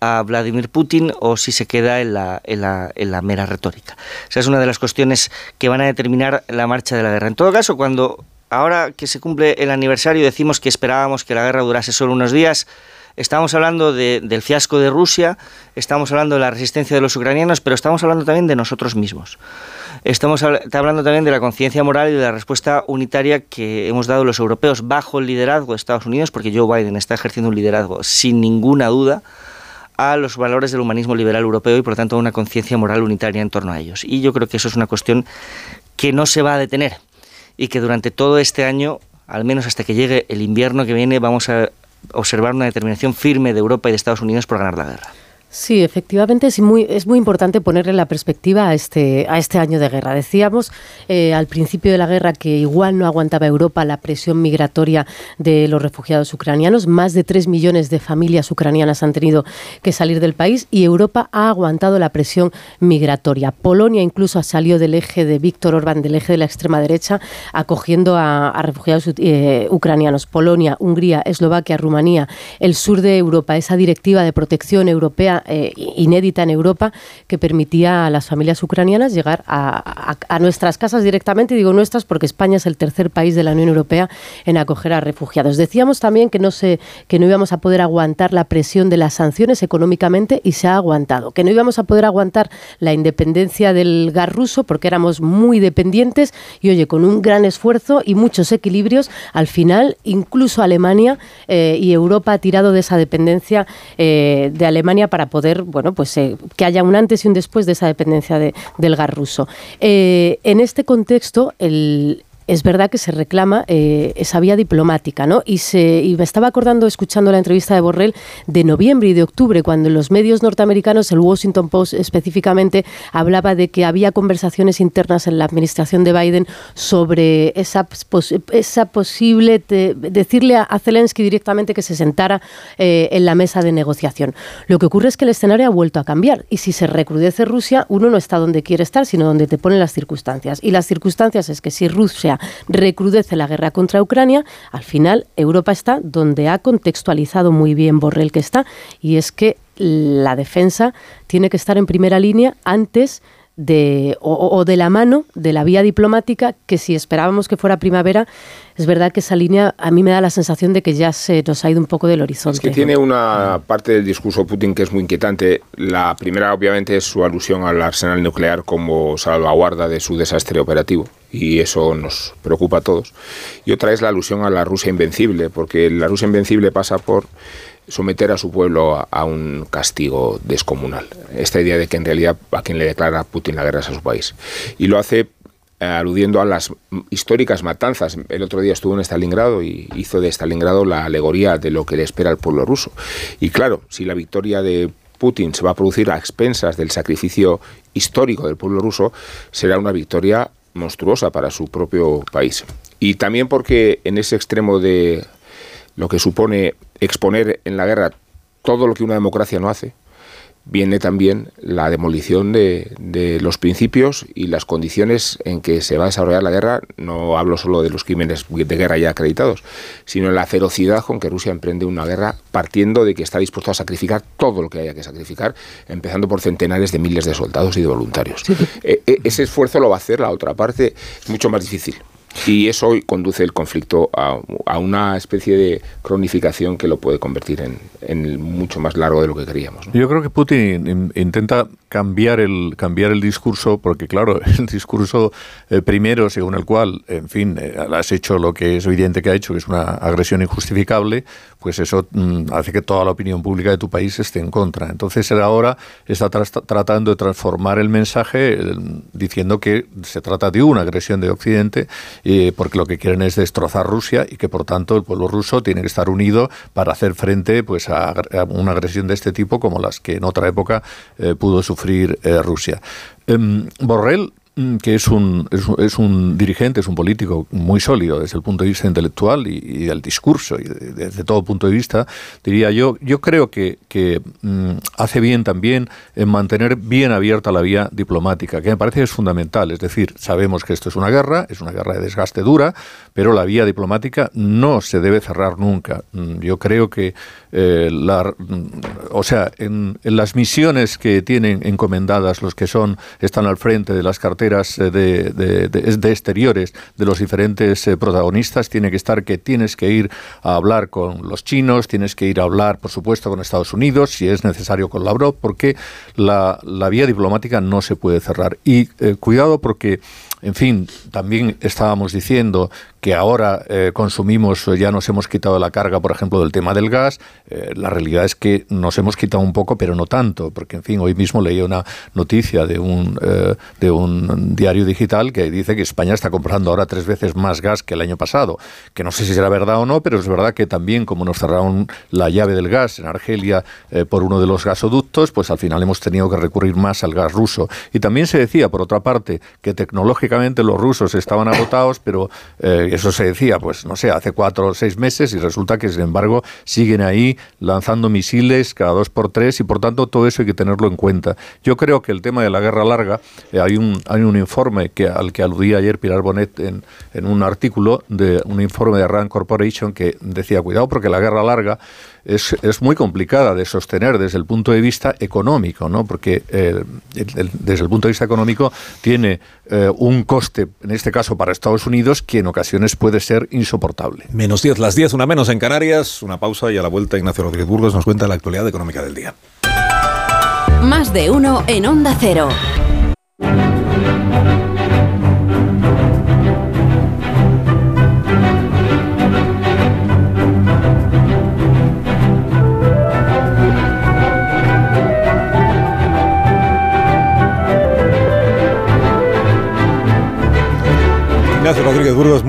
a Vladimir Putin o si se queda en la, en la, en la mera retórica. Esa es una de las cuestiones que van a determinar la marcha de la guerra. En todo caso, cuando ahora que se cumple el aniversario decimos que esperábamos que la guerra durase solo unos días, Estamos hablando del fiasco de Rusia, estamos hablando de la resistencia de los ucranianos, pero estamos hablando también de nosotros mismos. Estamos hablando también de la conciencia moral y de la respuesta unitaria que hemos dado los europeos bajo el liderazgo de Estados Unidos, porque Joe Biden está ejerciendo un liderazgo sin ninguna duda a los valores del humanismo liberal europeo y por lo tanto a una conciencia moral unitaria en torno a ellos. Y yo creo que eso es una cuestión que no se va a detener y que durante todo este año, al menos hasta que llegue el invierno que viene, vamos a observar una determinación firme de Europa y de Estados Unidos por ganar la guerra. Sí, efectivamente es muy, es muy importante ponerle la perspectiva a este, a este año de guerra. Decíamos eh, al principio de la guerra que igual no aguantaba Europa la presión migratoria de los refugiados ucranianos. Más de tres millones de familias ucranianas han tenido que salir del país y Europa ha aguantado la presión migratoria. Polonia incluso ha salido del eje de Víctor Orbán, del eje de la extrema derecha, acogiendo a, refugiados eh, ucranianos. Polonia, Hungría, Eslovaquia, Rumanía, el sur de Europa, esa directiva de protección europea eh, inédita en Europa que permitía a las familias ucranianas llegar a, nuestras casas directamente. Digo nuestras porque España es el tercer país de la Unión Europea en acoger a refugiados. Decíamos también que no, se, que no íbamos a poder aguantar la presión de las sanciones económicamente y se ha aguantado. Que no íbamos a poder aguantar la independencia del gas ruso porque éramos muy dependientes y, oye, con un gran esfuerzo y muchos equilibrios, al final incluso Alemania eh, y Europa ha tirado de esa dependencia eh, de Alemania para poder, bueno, pues eh, que haya un antes y un después de esa dependencia del gas ruso. en este contexto, el, es verdad que se reclama eh, esa vía diplomática, ¿no? Y, se, y me estaba acordando, escuchando la entrevista de Borrell, de noviembre y de octubre, cuando los medios norteamericanos, el Washington Post específicamente, hablaba de que había conversaciones internas en la administración de Biden sobre esa, esa posible, decirle a, Zelensky directamente que se sentara eh, en la mesa de negociación. Lo que ocurre es que el escenario ha vuelto a cambiar y si se recrudece Rusia, uno no está donde quiere estar, sino donde te ponen las circunstancias. Y las circunstancias es que si Rusia recrudece la guerra contra Ucrania, al final Europa está donde ha contextualizado muy bien Borrell que está, y es que la defensa tiene que estar en primera línea antes de, o, de la mano de la vía diplomática, que si esperábamos que fuera primavera, es verdad que esa línea a mí me da la sensación de que ya se nos ha ido un poco del horizonte. Es que tiene una parte del discurso Putin que es muy inquietante. La primera, obviamente, es su alusión al arsenal nuclear como salvaguarda de su desastre operativo. Y eso nos preocupa a todos. Y otra es la alusión a la Rusia invencible, porque la Rusia invencible pasa por someter a su pueblo a, un castigo descomunal. Esta idea de que en realidad a quien le declara Putin la guerra es a su país. Y lo hace eh, aludiendo a las históricas matanzas. El otro día estuvo en Stalingrado y hizo de Stalingrado la alegoría de lo que le espera al pueblo ruso. Y claro, si la victoria de Putin se va a producir a expensas del sacrificio histórico del pueblo ruso, será una victoria monstruosa para su propio país. Y también porque en ese extremo de lo que supone exponer en la guerra todo lo que una democracia no hace, viene también la demolición de, los principios y las condiciones en que se va a desarrollar la guerra. No hablo solo de los crímenes de guerra ya acreditados, sino la ferocidad con que Rusia emprende una guerra partiendo de que está dispuesto a sacrificar todo lo que haya que sacrificar, empezando por centenares de miles de soldados y de voluntarios. E, e, ese esfuerzo lo va a hacer la otra parte, es mucho más difícil. Y eso conduce el conflicto a, una especie de cronificación que lo puede convertir en, en mucho más largo de lo que queríamos. Yo creo que Putin intenta cambiar el, cambiar el discurso, porque claro, [laughs] el discurso eh, primero, según el cual, en fin, eh, has hecho lo que es evidente que ha hecho, que es una agresión injustificable, pues eso mm, hace que toda la opinión pública de tu país esté en contra. Entonces él ahora está tratando de transformar el mensaje eh, diciendo que se trata de una agresión de Occidente, porque lo que quieren es destrozar Rusia y que por tanto el pueblo ruso tiene que estar unido para hacer frente pues, a, una agresión de este tipo como las que en otra época pudo sufrir eh, Rusia. Em, Borrell que es un, es, un dirigente, es un político muy sólido desde el punto de vista intelectual y, del discurso y desde todo punto de vista, diría yo, yo creo que, que mm, hace bien también en mantener bien abierta la vía diplomática, que me parece es fundamental. Es decir, sabemos que esto es una guerra, es una guerra de desgaste dura, pero la vía diplomática no se debe cerrar nunca. Mm, yo creo que, eh, la, o sea, en, en las misiones que tienen encomendadas los que son, están al frente de las carteras, eh, de, de, exteriores de los diferentes eh, protagonistas tiene que estar que tienes que ir a hablar con los chinos, tienes que ir a hablar, por supuesto, con Estados Unidos, si es necesario con Lavrov, porque la, la vía diplomática no se puede cerrar. Y eh, cuidado porque en fin, también estábamos diciendo que ahora eh, consumimos, ya nos hemos quitado la carga, por ejemplo, del tema del gas. Eh, la realidad es que nos hemos quitado un poco, pero no tanto, porque, en fin, hoy mismo leí una noticia de un, eh, de un diario digital que dice que España está comprando ahora tres veces más gas que el año pasado, que no sé si será verdad o no, pero es verdad que también, como nos cerraron la llave del gas en Argelia por uno de los gasoductos, pues al final hemos tenido que recurrir más al gas ruso. Y también se decía, por otra parte, que tecnológicamente los rusos estaban agotados, pero eh, eso se decía, pues no sé, hace cuatro o seis meses y resulta que, sin embargo, siguen ahí lanzando misiles cada dos por tres y por tanto todo eso hay que tenerlo en cuenta. Yo creo que el tema de la guerra larga, eh, hay, un, hay un informe que, al que aludía ayer Pilar Bonet en, en un artículo, de un informe de Rand Corporation que decía, cuidado porque la guerra larga es, es, muy complicada de sostener desde el punto de vista económico, ¿no? porque eh, el, desde el punto de vista económico tiene eh, un coste, en este caso para Estados Unidos, que en ocasiones puede ser insoportable. Menos 10, las 10, una menos en Canarias, una pausa y a la vuelta Ignacio Rodríguez Burgos nos cuenta la actualidad económica del día. Más de uno en Onda Cero.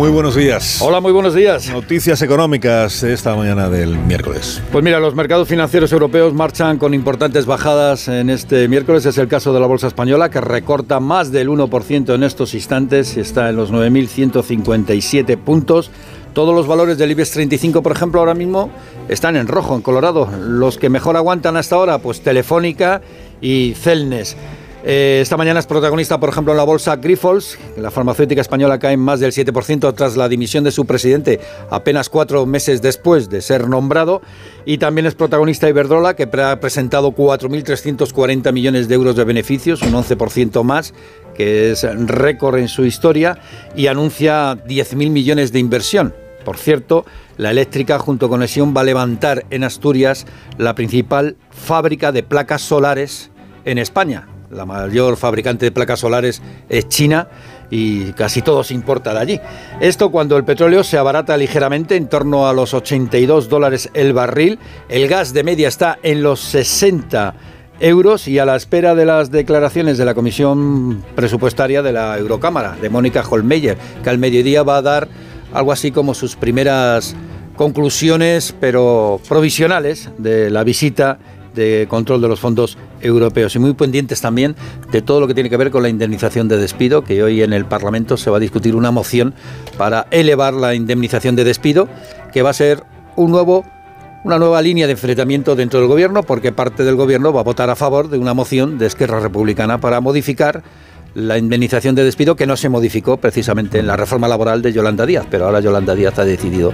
Muy buenos días. Hola, muy buenos días. Noticias económicas esta mañana del miércoles. Pues mira, los mercados financieros europeos marchan con importantes bajadas en este miércoles. Es el caso de la Bolsa Española, que recorta más del 1% en estos instantes y está en los 9.157 puntos. Todos los valores del IBEX 35, por ejemplo, ahora mismo están en rojo, en colorado. Los que mejor aguantan hasta ahora, pues Telefónica y Celnes. Eh, esta mañana es protagonista, por ejemplo, en la bolsa Grifols. La farmacéutica española cae más del 7% tras la dimisión de su presidente apenas cuatro meses después de ser nombrado. Y también es protagonista Iberdrola, que ha presentado 4.340 millones de euros de beneficios, un 11% más, que es récord en su historia, y anuncia 10.000 millones de inversión. Por cierto, la eléctrica junto con Esión va a levantar en Asturias la principal fábrica de placas solares en España la mayor fabricante de placas solares es China y casi todo se importa de allí. Esto cuando el petróleo se abarata ligeramente en torno a los 82 dólares el barril, el gas de media está en los 60 euros y a la espera de las declaraciones de la Comisión Presupuestaria de la Eurocámara, de Mónica Holmeyer, que al mediodía va a dar algo así como sus primeras conclusiones, pero provisionales, de la visita de control de los fondos europeos. Y muy pendientes también de todo lo que tiene que ver con la indemnización de despido, que hoy en el Parlamento se va a discutir una moción para elevar la indemnización de despido, que va a ser un nuevo una nueva línea de enfrentamiento dentro del gobierno, porque parte del gobierno va a votar a favor de una moción de Esquerra Republicana para modificar la indemnización de despido que no se modificó precisamente en la reforma laboral de Yolanda Díaz, pero ahora Yolanda Díaz ha decidido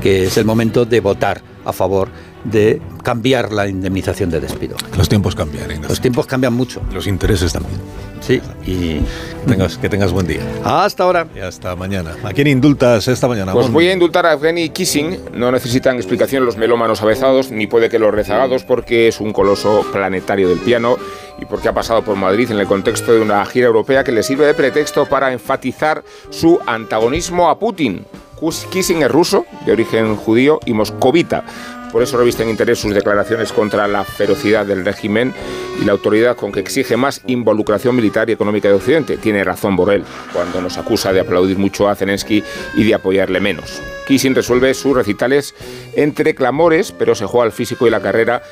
que es el momento de votar a favor de cambiar la indemnización de despido. Los tiempos cambian. Ignacio. Los tiempos cambian mucho. Los intereses también. Sí, y tengas, que tengas buen día. Hasta ahora. Y hasta mañana. ¿A quién indultas esta mañana? Pues voy a indultar a Evgeny Kissing. No necesitan explicación los melómanos avezados, ni puede que los rezagados, porque es un coloso planetario del piano y porque ha pasado por Madrid en el contexto de una gira europea que le sirve de pretexto para enfatizar su antagonismo a Putin. Kissing es ruso, de origen judío y moscovita. Por eso revisten interés sus declaraciones contra la ferocidad del régimen y la autoridad con que exige más involucración militar y económica de Occidente. Tiene razón Borrell cuando nos acusa de aplaudir mucho a Zelensky y de apoyarle menos. Kissing resuelve sus recitales entre clamores, pero se juega al físico y la carrera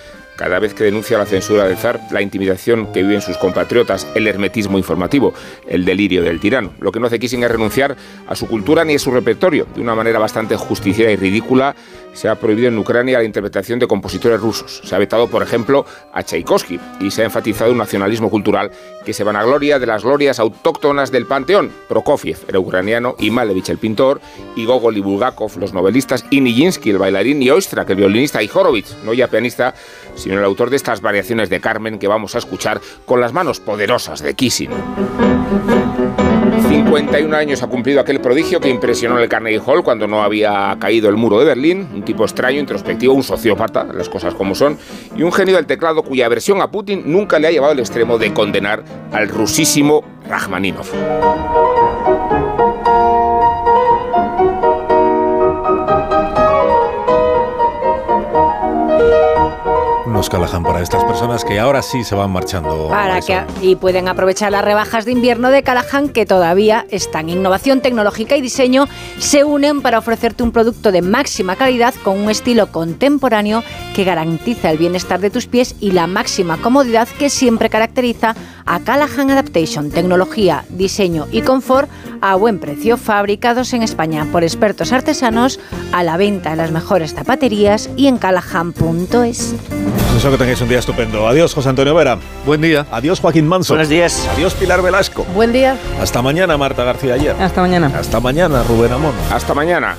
cada vez que denuncia la censura del zar, la intimidación que viven sus compatriotas, el hermetismo informativo, el delirio del tirano. Lo que no hace Kissing es renunciar a su cultura ni a su repertorio. De una manera bastante justiciera y ridícula, se ha prohibido en Ucrania la interpretación de compositores rusos. Se ha vetado, por ejemplo, a Tchaikovsky y se ha enfatizado un nacionalismo cultural que se vanagloria de las glorias autóctonas del panteón. Prokofiev era ucraniano, y Malevich el pintor, y Gogol y Bulgakov los novelistas, y Nijinsky el bailarín, y Oistrakh el violinista, y Horowitz, no ya pianista, sino el autor de estas variaciones de Carmen que vamos a escuchar con las manos poderosas de Kissing. 51 años ha cumplido aquel prodigio que impresionó el Carnegie Hall cuando no había caído el muro de Berlín, un tipo extraño, introspectivo, un sociópata, las cosas como son, y un genio del teclado cuya aversión a Putin nunca le ha llevado al extremo de condenar al rusísimo Rachmaninov. Callahan para estas personas que ahora sí se van marchando. Para Marisol? que, y pueden aprovechar las rebajas de invierno de Callahan que todavía están. Innovación tecnológica y diseño se unen para ofrecerte un producto de máxima calidad con un estilo contemporáneo que garantiza el bienestar de tus pies y la máxima comodidad que siempre caracteriza a Callahan Adaptation. Tecnología, diseño y confort a buen precio, fabricados en España por expertos artesanos, a la venta en las mejores zapaterías y en callahan.es. Deseo que tengáis un día estupendo. Adiós, José Antonio Vera. Buen día. Adiós, Joaquín Manso. Buenos días. Adiós, Pilar Velasco. Buen día. Hasta mañana, Marta García Ayer. Hasta mañana. Hasta mañana, Rubén Amón. Hasta mañana.